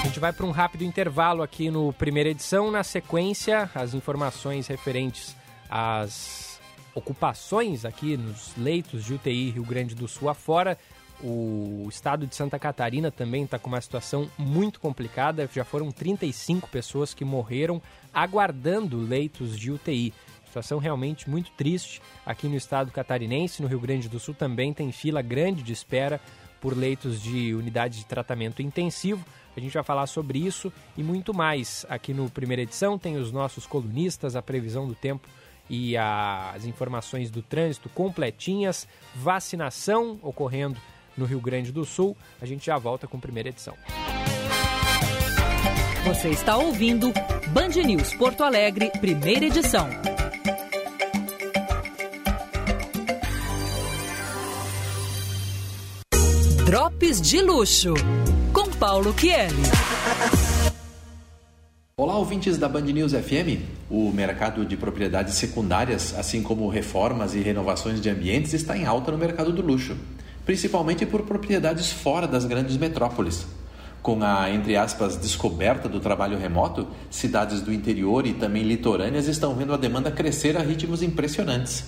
A gente vai para um rápido intervalo aqui no primeira edição. Na sequência, as informações referentes às ocupações aqui nos leitos de UTI Rio Grande do Sul afora. O estado de Santa Catarina também está com uma situação muito complicada. Já foram 35 pessoas que morreram aguardando leitos de UTI. Situação realmente muito triste aqui no estado catarinense. No Rio Grande do Sul também tem fila grande de espera por leitos de unidade de tratamento intensivo. A gente vai falar sobre isso e muito mais aqui no primeira edição. Tem os nossos colunistas, a previsão do tempo e as informações do trânsito completinhas, vacinação ocorrendo no Rio Grande do Sul. A gente já volta com a primeira edição. Você está ouvindo Band News Porto Alegre, primeira edição. Drops de luxo com Paulo Kieli. Olá, ouvintes da Band News FM. O mercado de propriedades secundárias, assim como reformas e renovações de ambientes, está em alta no mercado do luxo principalmente por propriedades fora das grandes metrópoles. Com a, entre aspas, descoberta do trabalho remoto, cidades do interior e também litorâneas estão vendo a demanda crescer a ritmos impressionantes.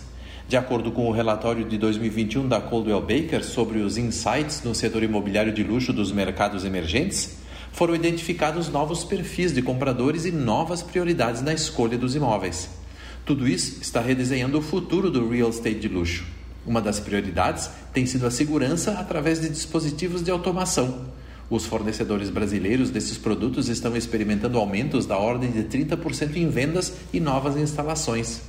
De acordo com o relatório de 2021 da Coldwell Baker sobre os insights no setor imobiliário de luxo dos mercados emergentes, foram identificados novos perfis de compradores e novas prioridades na escolha dos imóveis. Tudo isso está redesenhando o futuro do real estate de luxo. Uma das prioridades tem sido a segurança através de dispositivos de automação. Os fornecedores brasileiros desses produtos estão experimentando aumentos da ordem de 30% em vendas e novas instalações.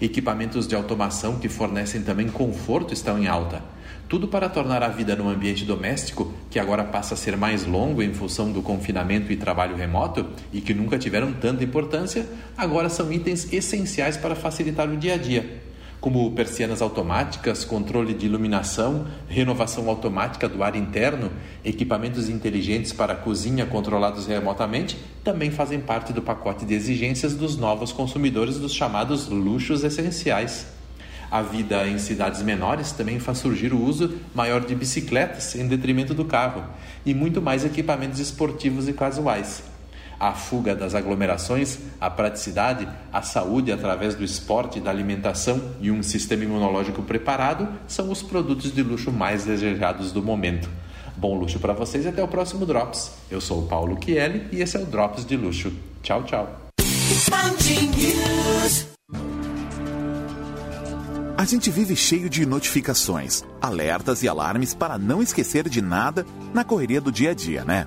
Equipamentos de automação que fornecem também conforto estão em alta. Tudo para tornar a vida no ambiente doméstico, que agora passa a ser mais longo em função do confinamento e trabalho remoto, e que nunca tiveram tanta importância, agora são itens essenciais para facilitar o dia a dia como persianas automáticas, controle de iluminação, renovação automática do ar interno, equipamentos inteligentes para a cozinha controlados remotamente, também fazem parte do pacote de exigências dos novos consumidores dos chamados luxos essenciais. A vida em cidades menores também faz surgir o uso maior de bicicletas em detrimento do carro e muito mais equipamentos esportivos e casuais a fuga das aglomerações, a praticidade, a saúde através do esporte, da alimentação e um sistema imunológico preparado são os produtos de luxo mais desejados do momento. Bom luxo para vocês e até o próximo Drops. Eu sou o Paulo Chieli e esse é o Drops de Luxo. Tchau, tchau. A gente vive cheio de notificações, alertas e alarmes para não esquecer de nada na correria do dia a dia, né?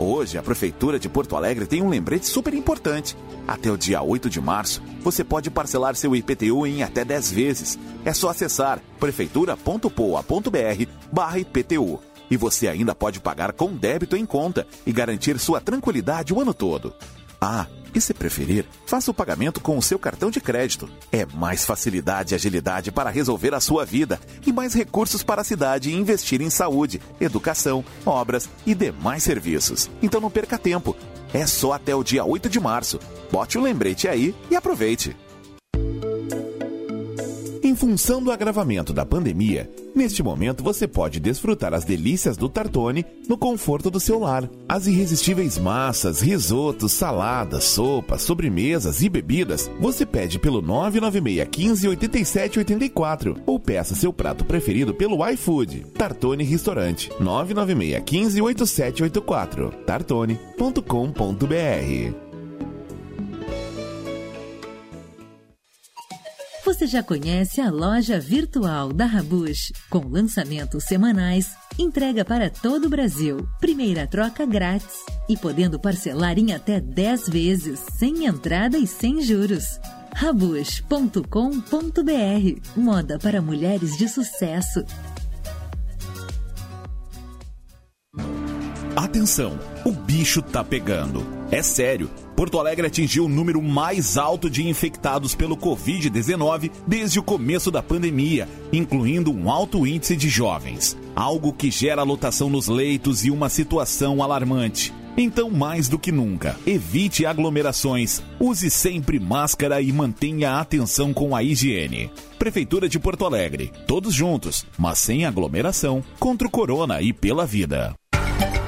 Hoje, a Prefeitura de Porto Alegre tem um lembrete super importante. Até o dia 8 de março, você pode parcelar seu IPTU em até 10 vezes. É só acessar prefeitura.poa.br barra IPTU. E você ainda pode pagar com débito em conta e garantir sua tranquilidade o ano todo. Ah, e se preferir, faça o pagamento com o seu cartão de crédito. É mais facilidade e agilidade para resolver a sua vida e mais recursos para a cidade investir em saúde, educação, obras e demais serviços. Então não perca tempo. É só até o dia 8 de março. Bote o um lembrete aí e aproveite. Em função do agravamento da pandemia, neste momento você pode desfrutar as delícias do Tartone no conforto do seu lar. As irresistíveis massas, risotos, saladas, sopas, sobremesas e bebidas você pede pelo 996 15 87 84 ou peça seu prato preferido pelo iFood. Tartone Restaurante 996 15 8784 tartone.com.br Você já conhece a loja virtual da Rabush, com lançamentos semanais, entrega para todo o Brasil, primeira troca grátis e podendo parcelar em até 10 vezes, sem entrada e sem juros. Rabush.com.br Moda para mulheres de sucesso. Atenção, o bicho tá pegando. É sério. Porto Alegre atingiu o número mais alto de infectados pelo Covid-19 desde o começo da pandemia, incluindo um alto índice de jovens. Algo que gera lotação nos leitos e uma situação alarmante. Então, mais do que nunca, evite aglomerações, use sempre máscara e mantenha atenção com a higiene. Prefeitura de Porto Alegre, todos juntos, mas sem aglomeração, contra o corona e pela vida.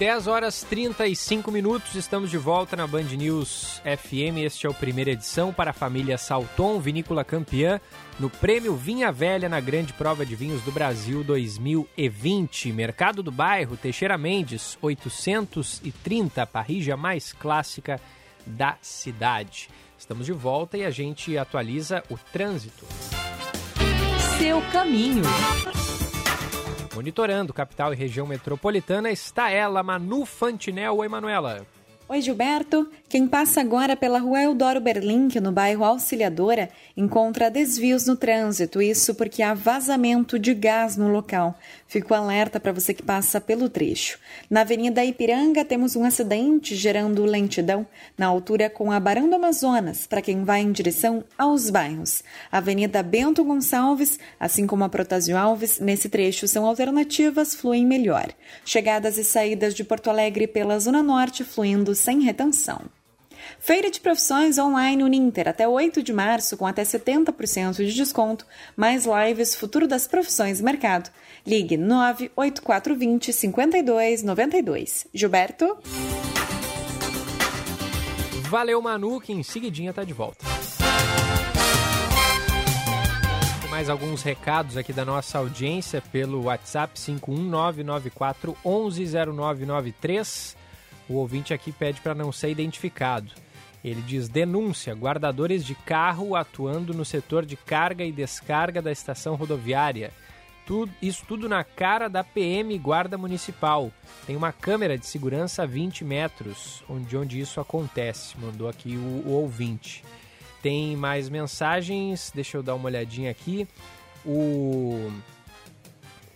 Dez horas 35 minutos, estamos de volta na Band News FM. Este é o primeira edição para a família Salton, vinícola campeã, no Prêmio Vinha Velha na Grande Prova de Vinhos do Brasil 2020. Mercado do Bairro, Teixeira Mendes, 830, a parrija mais clássica da cidade. Estamos de volta e a gente atualiza o trânsito. Seu caminho. Monitorando capital e região metropolitana está ela, Manu Fantinel. Oi, Manuela. Oi, Gilberto. Quem passa agora pela rua Eudoro Berlink, no bairro Auxiliadora, encontra desvios no trânsito. Isso porque há vazamento de gás no local. Fico alerta para você que passa pelo trecho. Na Avenida Ipiranga, temos um acidente gerando lentidão na altura com a Barão do Amazonas, para quem vai em direção aos bairros. Avenida Bento Gonçalves, assim como a Protásio Alves, nesse trecho são alternativas, fluem melhor. Chegadas e saídas de Porto Alegre pela Zona Norte, fluindo sem retenção. Feira de Profissões online Uninter até 8 de março com até 70% de desconto, mais lives Futuro das Profissões Mercado. Ligue 98420 5292. Gilberto? Valeu, Manu, que em seguidinha tá de volta. Mais alguns recados aqui da nossa audiência pelo WhatsApp 51994110993. O ouvinte aqui pede para não ser identificado. Ele diz: denúncia: guardadores de carro atuando no setor de carga e descarga da estação rodoviária. Tudo, isso tudo na cara da PM Guarda Municipal. Tem uma câmera de segurança a 20 metros, onde, onde isso acontece. Mandou aqui o, o ouvinte. Tem mais mensagens, deixa eu dar uma olhadinha aqui. O,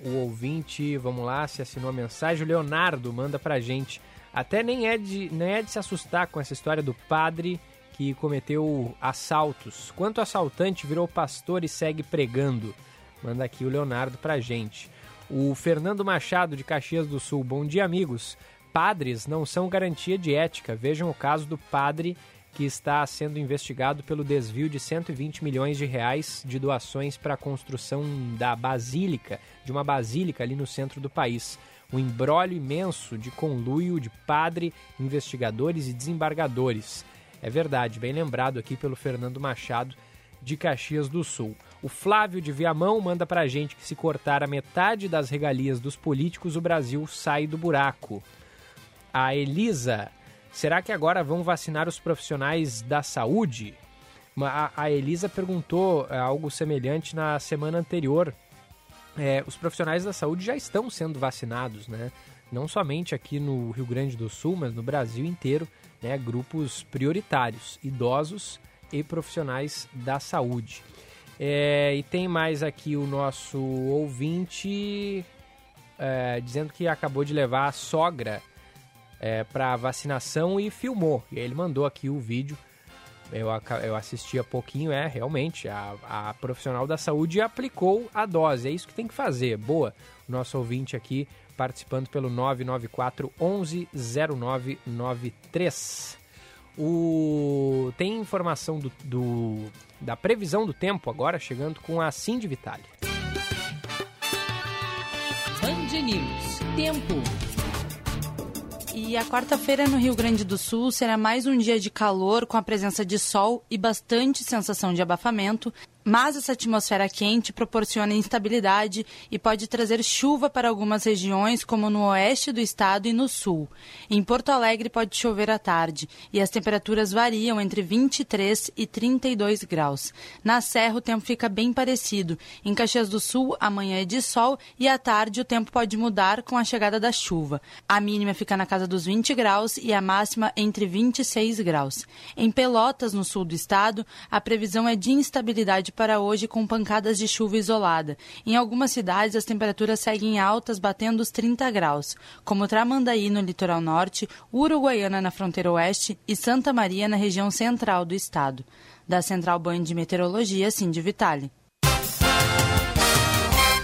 o ouvinte, vamos lá, se assinou a mensagem. O Leonardo manda pra gente. Até nem é, de, nem é de se assustar com essa história do padre que cometeu assaltos. Quanto assaltante virou pastor e segue pregando? Manda aqui o Leonardo pra gente. O Fernando Machado, de Caxias do Sul. Bom dia, amigos. Padres não são garantia de ética. Vejam o caso do padre que está sendo investigado pelo desvio de 120 milhões de reais de doações para a construção da basílica, de uma basílica ali no centro do país um embrólio imenso de conluio de padre, investigadores e desembargadores. É verdade, bem lembrado aqui pelo Fernando Machado de Caxias do Sul. O Flávio de Viamão manda pra gente que se cortar a metade das regalias dos políticos, o Brasil sai do buraco. A Elisa, será que agora vão vacinar os profissionais da saúde? A Elisa perguntou é, algo semelhante na semana anterior é, os profissionais da saúde já estão sendo vacinados, né? Não somente aqui no Rio Grande do Sul, mas no Brasil inteiro, né? Grupos prioritários, idosos e profissionais da saúde. É, e tem mais aqui o nosso ouvinte é, dizendo que acabou de levar a sogra é, para vacinação e filmou. E ele mandou aqui o vídeo eu, eu assisti há pouquinho, é, realmente, a, a profissional da saúde aplicou a dose. É isso que tem que fazer. Boa, nosso ouvinte aqui participando pelo 994 11 0993. O... Tem informação do, do, da previsão do tempo agora, chegando com a Cindy Vitale. Band News. Tempo. E a quarta-feira no Rio Grande do Sul será mais um dia de calor com a presença de sol e bastante sensação de abafamento, mas essa atmosfera quente proporciona instabilidade e pode trazer chuva para algumas regiões, como no oeste do estado e no sul. Em Porto Alegre pode chover à tarde e as temperaturas variam entre 23 e 32 graus. Na Serra o tempo fica bem parecido. Em Caxias do Sul, amanhã é de sol e à tarde o tempo pode mudar com a chegada da chuva. A mínima fica na casa dos 20 graus e a máxima entre 26 graus. Em Pelotas, no sul do estado, a previsão é de instabilidade para hoje com pancadas de chuva isolada. Em algumas cidades, as temperaturas seguem altas, batendo os 30 graus, como Tramandaí, no litoral norte, Uruguaiana, na fronteira oeste e Santa Maria, na região central do estado. Da Central Banho de Meteorologia, Cindy Vitale.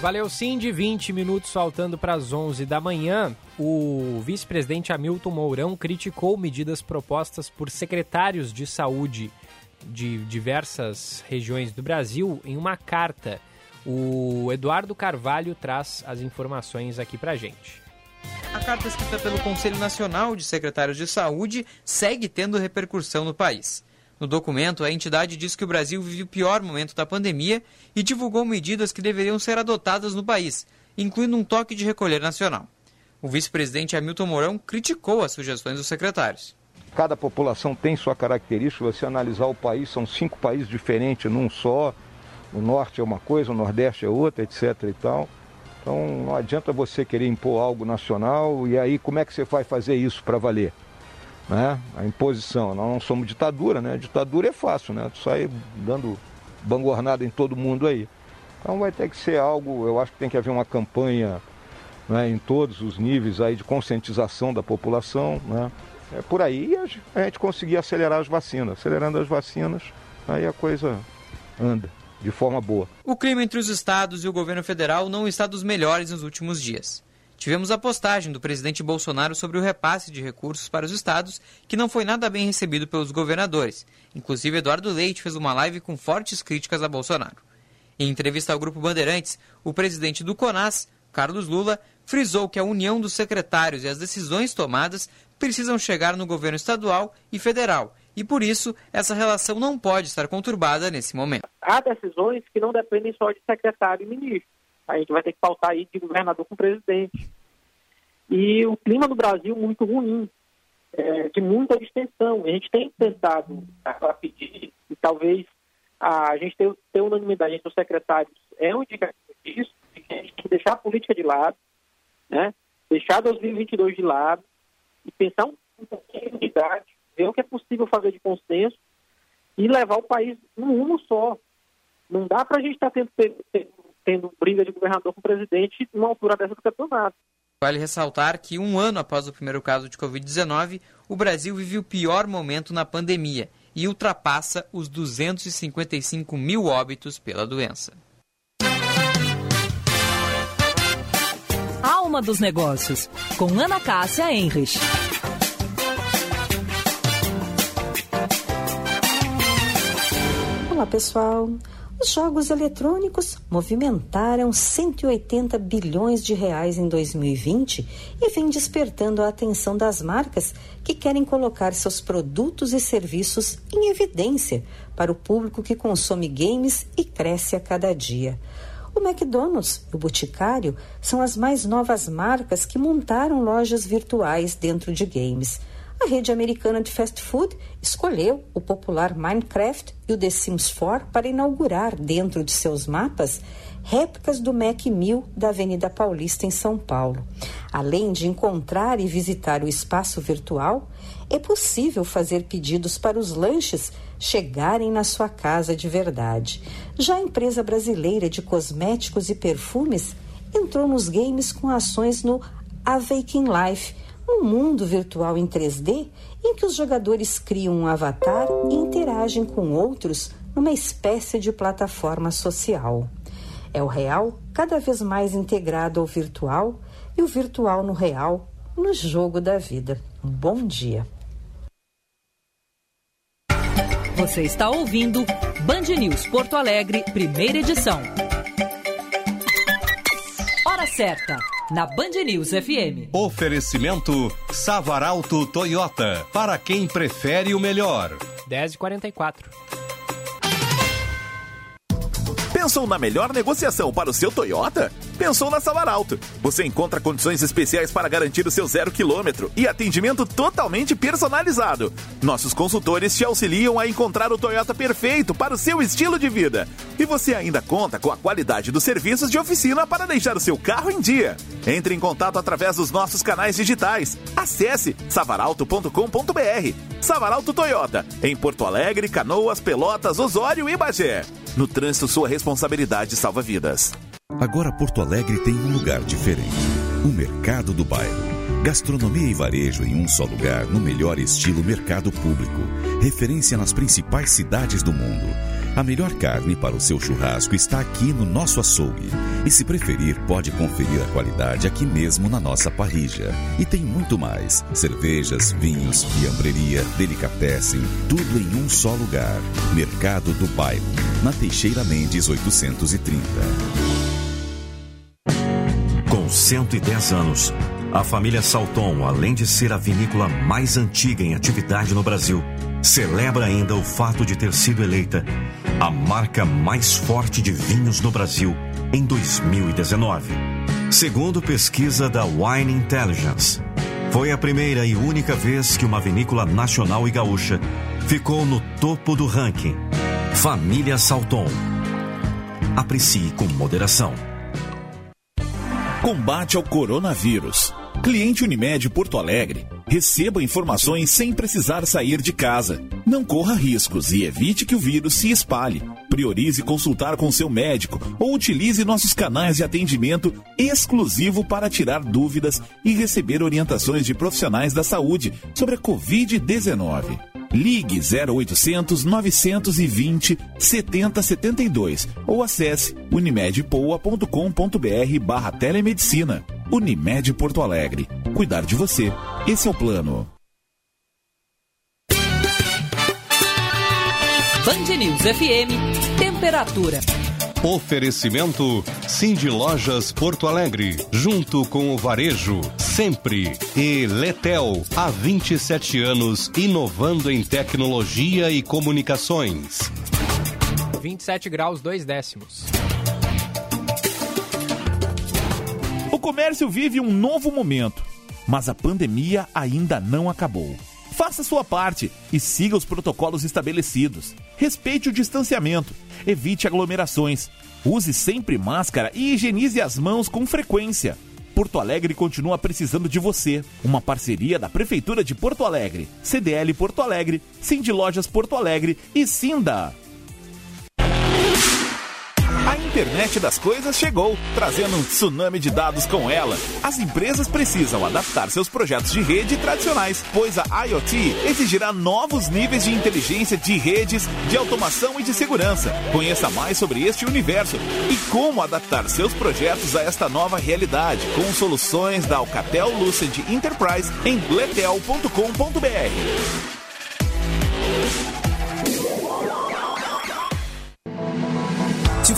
Valeu, Cindy. 20 minutos faltando para as 11 da manhã. O vice-presidente Hamilton Mourão criticou medidas propostas por secretários de saúde de diversas regiões do Brasil em uma carta. O Eduardo Carvalho traz as informações aqui para gente. A carta escrita pelo Conselho Nacional de Secretários de Saúde segue tendo repercussão no país. No documento, a entidade diz que o Brasil vive o pior momento da pandemia e divulgou medidas que deveriam ser adotadas no país, incluindo um toque de recolher nacional. O vice-presidente Hamilton Mourão criticou as sugestões dos secretários. Cada população tem sua característica. Você analisar o país, são cinco países diferentes num só. O norte é uma coisa, o nordeste é outra, etc. e tal. Então não adianta você querer impor algo nacional e aí como é que você vai fazer isso para valer? Né? A imposição. Nós não somos ditadura, né? A ditadura é fácil, né? Tu sai dando bangornada em todo mundo aí. Então vai ter que ser algo, eu acho que tem que haver uma campanha né, em todos os níveis aí de conscientização da população, né? É por aí a gente conseguir acelerar as vacinas. Acelerando as vacinas, aí a coisa anda de forma boa. O clima entre os estados e o governo federal não está dos melhores nos últimos dias. Tivemos a postagem do presidente Bolsonaro sobre o repasse de recursos para os estados, que não foi nada bem recebido pelos governadores. Inclusive, Eduardo Leite fez uma live com fortes críticas a Bolsonaro. Em entrevista ao Grupo Bandeirantes, o presidente do CONAS, Carlos Lula, frisou que a união dos secretários e as decisões tomadas precisam chegar no governo estadual e federal. E por isso, essa relação não pode estar conturbada nesse momento. Há decisões que não dependem só de secretário e ministro. A gente vai ter que pautar aí de governador com presidente. E o clima no Brasil muito ruim, é, de muita distensão. A gente tem tentado a, pedir, e talvez a, gente ter unanimidade entre os secretários é um indicativo disso, de que a gente tem que deixar a política de lado, né? deixar 2022 de lado e pensar um pouquinho em unidade, ver o que é possível fazer de consenso e levar o país num rumo só. Não dá para a gente estar tá tendo, tendo, briga de governador com o presidente numa altura dessa do campeonato. Vale ressaltar que um ano após o primeiro caso de Covid-19, o Brasil vive o pior momento na pandemia e ultrapassa os 255 mil óbitos pela doença. Alma dos Negócios, com Ana Cássia Enrich. Olá, pessoal. Os jogos eletrônicos movimentaram 180 bilhões de reais em 2020 e vem despertando a atenção das marcas que querem colocar seus produtos e serviços em evidência para o público que consome games e cresce a cada dia. O McDonald's e o Boticário são as mais novas marcas que montaram lojas virtuais dentro de games. A rede americana de fast food escolheu o popular Minecraft e o The Sims 4 para inaugurar dentro de seus mapas réplicas do Mac 1000 da Avenida Paulista em São Paulo. Além de encontrar e visitar o espaço virtual, é possível fazer pedidos para os lanches chegarem na sua casa de verdade. Já a empresa brasileira de cosméticos e perfumes entrou nos games com ações no Awaken Life, um mundo virtual em 3D em que os jogadores criam um avatar e interagem com outros numa espécie de plataforma social. É o real cada vez mais integrado ao virtual e o virtual no real, no jogo da vida. Bom dia. Você está ouvindo Band News Porto Alegre, primeira edição. Hora certa, na Band News FM. Oferecimento Savaralto Toyota, para quem prefere o melhor. 10h44. Pensou na melhor negociação para o seu Toyota? Pensou na Savaralto. Você encontra condições especiais para garantir o seu zero quilômetro e atendimento totalmente personalizado. Nossos consultores te auxiliam a encontrar o Toyota perfeito para o seu estilo de vida. E você ainda conta com a qualidade dos serviços de oficina para deixar o seu carro em dia. Entre em contato através dos nossos canais digitais. Acesse savaralto.com.br. Savaralto Toyota, em Porto Alegre, Canoas, Pelotas, Osório e Bagé. No trânsito, sua responsabilidade salva vidas. Agora Porto Alegre tem um lugar diferente: o Mercado do Bairro. Gastronomia e varejo em um só lugar, no melhor estilo mercado público. Referência nas principais cidades do mundo. A melhor carne para o seu churrasco está aqui no nosso açougue. E se preferir, pode conferir a qualidade aqui mesmo na nossa parrija. E tem muito mais: cervejas, vinhos, fiambreria, delicatessen, tudo em um só lugar. Mercado do Bairro, na Teixeira Mendes 830. Com 110 anos, a família Salton, além de ser a vinícola mais antiga em atividade no Brasil, celebra ainda o fato de ter sido eleita a marca mais forte de vinhos no Brasil em 2019. Segundo pesquisa da Wine Intelligence, foi a primeira e única vez que uma vinícola nacional e gaúcha ficou no topo do ranking. Família Salton. Aprecie com moderação. Combate ao coronavírus. Cliente Unimed Porto Alegre. Receba informações sem precisar sair de casa. Não corra riscos e evite que o vírus se espalhe. Priorize consultar com seu médico ou utilize nossos canais de atendimento exclusivo para tirar dúvidas e receber orientações de profissionais da saúde sobre a Covid-19. Ligue 0800 920 7072 ou acesse unimedpoa.com.br barra telemedicina. Unimed Porto Alegre. Cuidar de você. Esse é o plano. Band News FM, temperatura. Oferecimento Cindy Lojas Porto Alegre, junto com o Varejo, sempre. E Letel, há 27 anos, inovando em tecnologia e comunicações. 27 graus, 2 décimos. O comércio vive um novo momento, mas a pandemia ainda não acabou. Faça sua parte e siga os protocolos estabelecidos. Respeite o distanciamento, evite aglomerações, use sempre máscara e higienize as mãos com frequência. Porto Alegre continua precisando de você. Uma parceria da Prefeitura de Porto Alegre, CDL Porto Alegre, Cindy Lojas Porto Alegre e Cinda. A internet das coisas chegou, trazendo um tsunami de dados com ela. As empresas precisam adaptar seus projetos de rede tradicionais, pois a IoT exigirá novos níveis de inteligência de redes, de automação e de segurança. Conheça mais sobre este universo e como adaptar seus projetos a esta nova realidade, com soluções da Alcatel Lucent Enterprise em letel.com.br.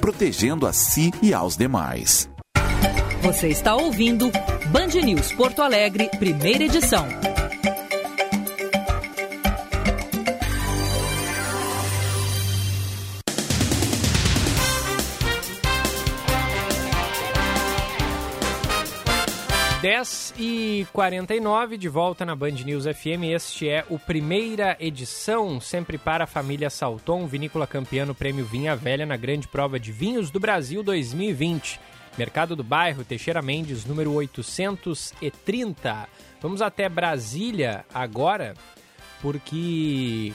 protegendo a si e aos demais. Você está ouvindo Band News Porto Alegre, primeira edição. Dez e 49 de volta na Band News FM. Este é o primeira edição, sempre para a família Salton, vinícola campeã no Prêmio Vinha Velha na Grande Prova de Vinhos do Brasil 2020. Mercado do Bairro, Teixeira Mendes, número 830. Vamos até Brasília agora, porque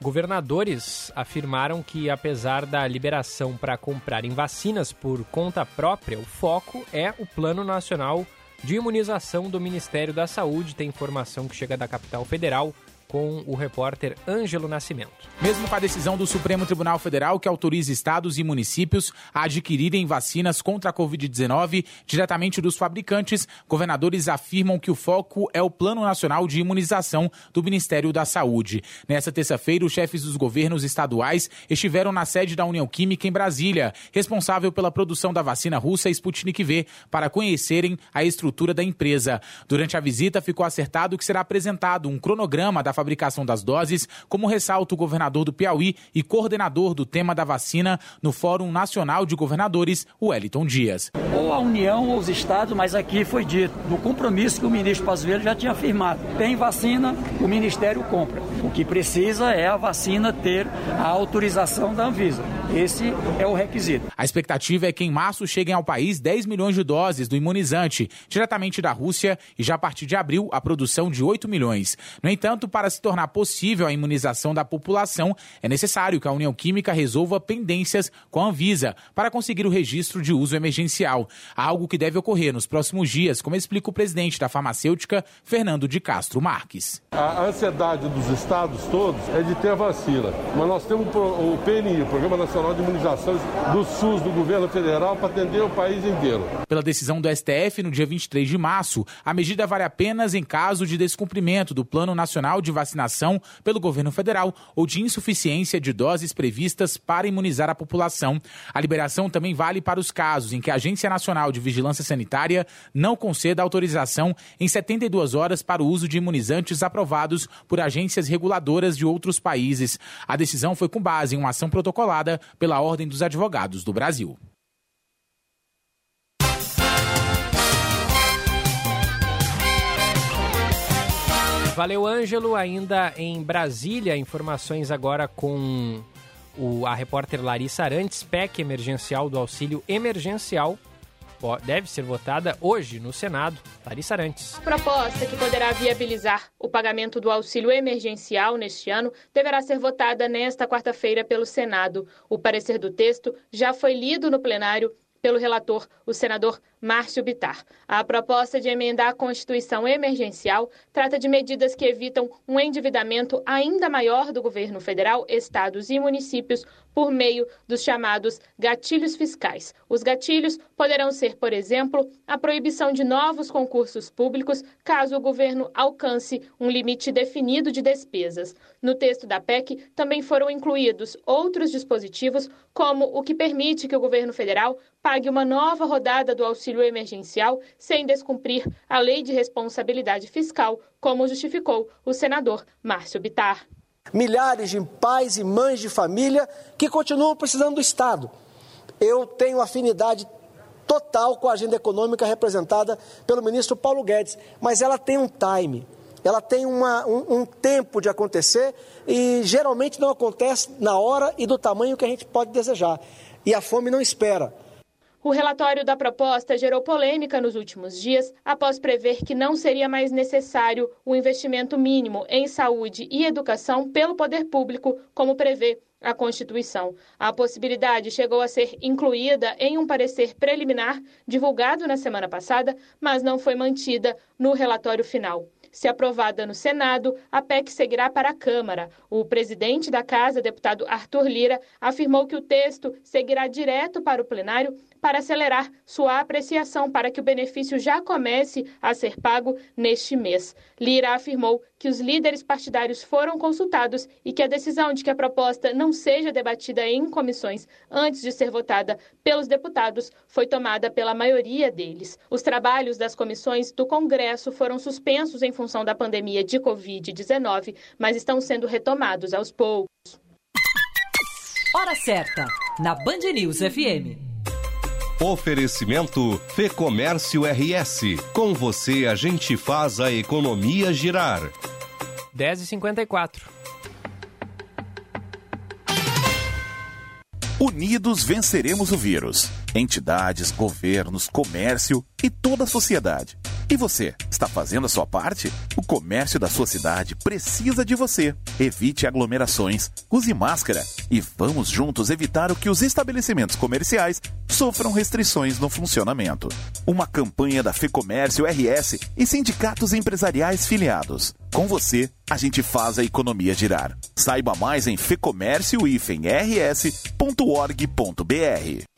governadores afirmaram que, apesar da liberação para comprarem vacinas por conta própria, o foco é o Plano Nacional de Imunização do Ministério da Saúde. Tem informação que chega da capital federal com o repórter Ângelo Nascimento. Mesmo com a decisão do Supremo Tribunal Federal que autoriza estados e municípios a adquirirem vacinas contra a Covid-19 diretamente dos fabricantes, governadores afirmam que o foco é o Plano Nacional de Imunização do Ministério da Saúde. Nessa terça-feira, os chefes dos governos estaduais estiveram na sede da União Química em Brasília, responsável pela produção da vacina russa Sputnik V, para conhecerem a estrutura da empresa. Durante a visita, ficou acertado que será apresentado um cronograma da fabricação das doses, como ressalta o governador do Piauí e coordenador do tema da vacina no Fórum Nacional de Governadores, Wellington Dias. Ou a União ou os estados, mas aqui foi dito, no compromisso que o ministro Pazuello já tinha afirmado. Tem vacina, o Ministério compra. O que precisa é a vacina ter a autorização da Anvisa. Esse é o requisito. A expectativa é que em março cheguem ao país 10 milhões de doses do imunizante, diretamente da Rússia, e já a partir de abril a produção de 8 milhões. No entanto, para se tornar possível a imunização da população, é necessário que a União Química resolva pendências com a Anvisa para conseguir o registro de uso emergencial, algo que deve ocorrer nos próximos dias, como explica o presidente da farmacêutica, Fernando de Castro Marques. A ansiedade dos estados todos é de ter vacina, mas nós temos o PNI, o Programa Nacional de Imunização do SUS do governo federal para atender o país inteiro. Pela decisão do STF no dia 23 de março, a medida vale apenas em caso de descumprimento do Plano Nacional de vacinação pelo governo federal ou de insuficiência de doses previstas para imunizar a população. A liberação também vale para os casos em que a Agência Nacional de Vigilância Sanitária não conceda autorização em 72 horas para o uso de imunizantes aprovados por agências reguladoras de outros países. A decisão foi com base em uma ação protocolada pela Ordem dos Advogados do Brasil. Valeu, Ângelo. Ainda em Brasília, informações agora com o, a repórter Larissa Arantes, PEC emergencial do auxílio emergencial. Deve ser votada hoje no Senado. Larissa Arantes. A proposta que poderá viabilizar o pagamento do auxílio emergencial neste ano deverá ser votada nesta quarta-feira pelo Senado. O parecer do texto já foi lido no plenário pelo relator, o senador Márcio Bitar. A proposta de emendar a Constituição emergencial trata de medidas que evitam um endividamento ainda maior do governo federal, estados e municípios por meio dos chamados gatilhos fiscais. Os gatilhos poderão ser, por exemplo, a proibição de novos concursos públicos caso o governo alcance um limite definido de despesas. No texto da PEC também foram incluídos outros dispositivos, como o que permite que o governo federal pague uma nova rodada do auxílio emergencial sem descumprir a lei de responsabilidade fiscal, como justificou o senador Márcio Bitar milhares de pais e mães de família que continuam precisando do Estado. Eu tenho afinidade total com a agenda econômica representada pelo ministro Paulo Guedes, mas ela tem um time, ela tem uma, um, um tempo de acontecer e geralmente não acontece na hora e do tamanho que a gente pode desejar. E a fome não espera. O relatório da proposta gerou polêmica nos últimos dias após prever que não seria mais necessário o investimento mínimo em saúde e educação pelo poder público, como prevê à Constituição. A possibilidade chegou a ser incluída em um parecer preliminar divulgado na semana passada, mas não foi mantida no relatório final. Se aprovada no Senado, a PEC seguirá para a Câmara. O presidente da Casa, deputado Arthur Lira, afirmou que o texto seguirá direto para o plenário para acelerar sua apreciação para que o benefício já comece a ser pago neste mês. Lira afirmou que os líderes partidários foram consultados e que a decisão de que a proposta não seja debatida em comissões antes de ser votada pelos deputados foi tomada pela maioria deles. Os trabalhos das comissões do Congresso foram suspensos em função da pandemia de Covid-19, mas estão sendo retomados aos poucos. Hora certa, na Band News FM. Oferecimento Fê Comércio RS. Com você a gente faz a economia girar. 10h54. Unidos venceremos o vírus. Entidades, governos, comércio e toda a sociedade. E você, está fazendo a sua parte? O comércio da sua cidade precisa de você. Evite aglomerações, use máscara e vamos juntos evitar o que os estabelecimentos comerciais sofram restrições no funcionamento. Uma campanha da FEComércio RS e sindicatos empresariais filiados. Com você, a gente faz a economia girar. Saiba mais em fecomércio-rs.org.br.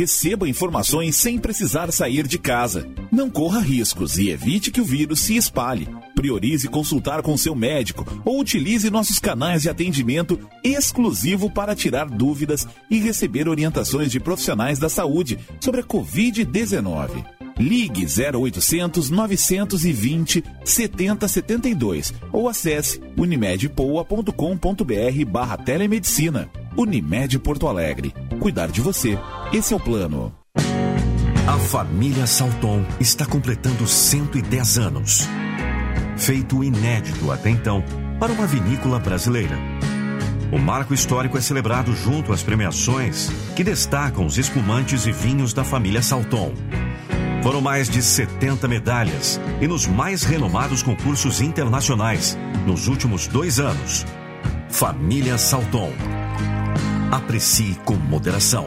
receba informações sem precisar sair de casa. Não corra riscos e evite que o vírus se espalhe. Priorize consultar com seu médico ou utilize nossos canais de atendimento exclusivo para tirar dúvidas e receber orientações de profissionais da saúde sobre a Covid-19. Ligue 0800 920 7072 ou acesse unimedpoa.com.br barra telemedicina. Unimed Porto Alegre. Cuidar de você. Esse é o plano. A família Salton está completando 110 anos. Feito inédito até então para uma vinícola brasileira. O marco histórico é celebrado junto às premiações que destacam os espumantes e vinhos da família Salton. Foram mais de 70 medalhas e nos mais renomados concursos internacionais nos últimos dois anos. Família Salton. Aprecie com moderação.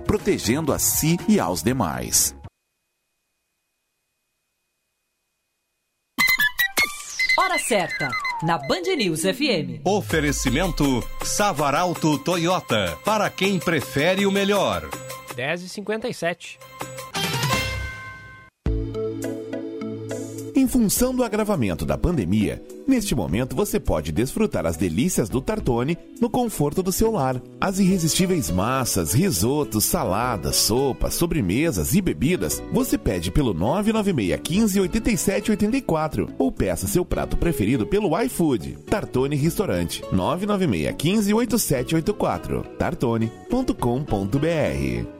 protegendo a si e aos demais. Hora certa, na Band News FM. Oferecimento Savaralto Toyota, para quem prefere o melhor. 10h57. Em função do agravamento da pandemia, neste momento você pode desfrutar as delícias do Tartone no conforto do seu lar. As irresistíveis massas, risotos, saladas, sopas, sobremesas e bebidas você pede pelo 996 15 87 84 ou peça seu prato preferido pelo iFood. Tartone Restaurante 996 15 8784 tartone.com.br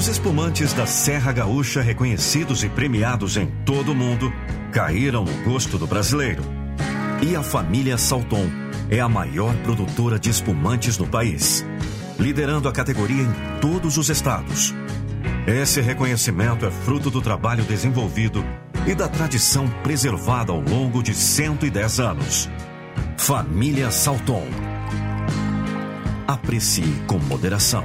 Os espumantes da Serra Gaúcha, reconhecidos e premiados em todo o mundo, caíram no gosto do brasileiro. E a família Salton é a maior produtora de espumantes no país, liderando a categoria em todos os estados. Esse reconhecimento é fruto do trabalho desenvolvido e da tradição preservada ao longo de 110 anos. Família Salton. Aprecie com moderação.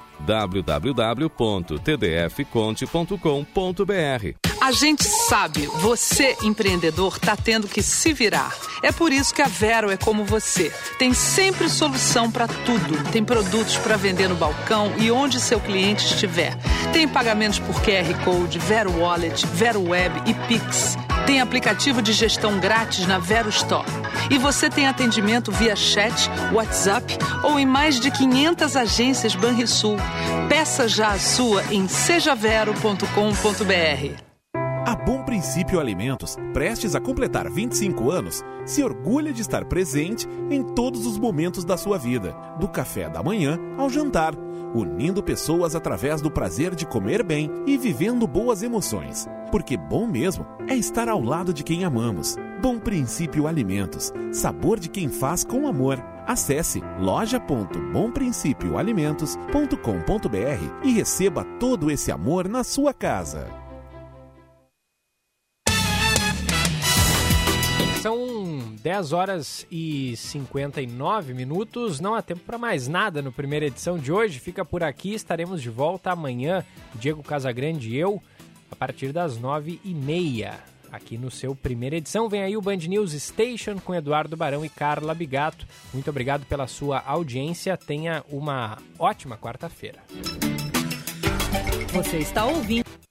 www.tdfconte.com.br. A gente sabe, você empreendedor está tendo que se virar. É por isso que a Vero é como você. Tem sempre solução para tudo. Tem produtos para vender no balcão e onde seu cliente estiver. Tem pagamentos por QR Code, Vero Wallet, Vero Web e Pix. Tem aplicativo de gestão grátis na Vero Store. E você tem atendimento via chat, WhatsApp ou em mais de 500 agências Banrisul. Peça já a sua em sejavero.com.br. A Bom Princípio Alimentos, prestes a completar 25 anos, se orgulha de estar presente em todos os momentos da sua vida, do café da manhã ao jantar, unindo pessoas através do prazer de comer bem e vivendo boas emoções. Porque bom mesmo é estar ao lado de quem amamos. Bom Princípio Alimentos, sabor de quem faz com amor. Acesse loja.bomprincipioalimentos.com.br e receba todo esse amor na sua casa. São 10 horas e 59 minutos. Não há tempo para mais nada no primeira edição de hoje. Fica por aqui. Estaremos de volta amanhã. Diego Casagrande e eu, a partir das 9h30. Aqui no seu primeira edição. Vem aí o Band News Station com Eduardo Barão e Carla Bigato. Muito obrigado pela sua audiência. Tenha uma ótima quarta-feira. Você está ouvindo.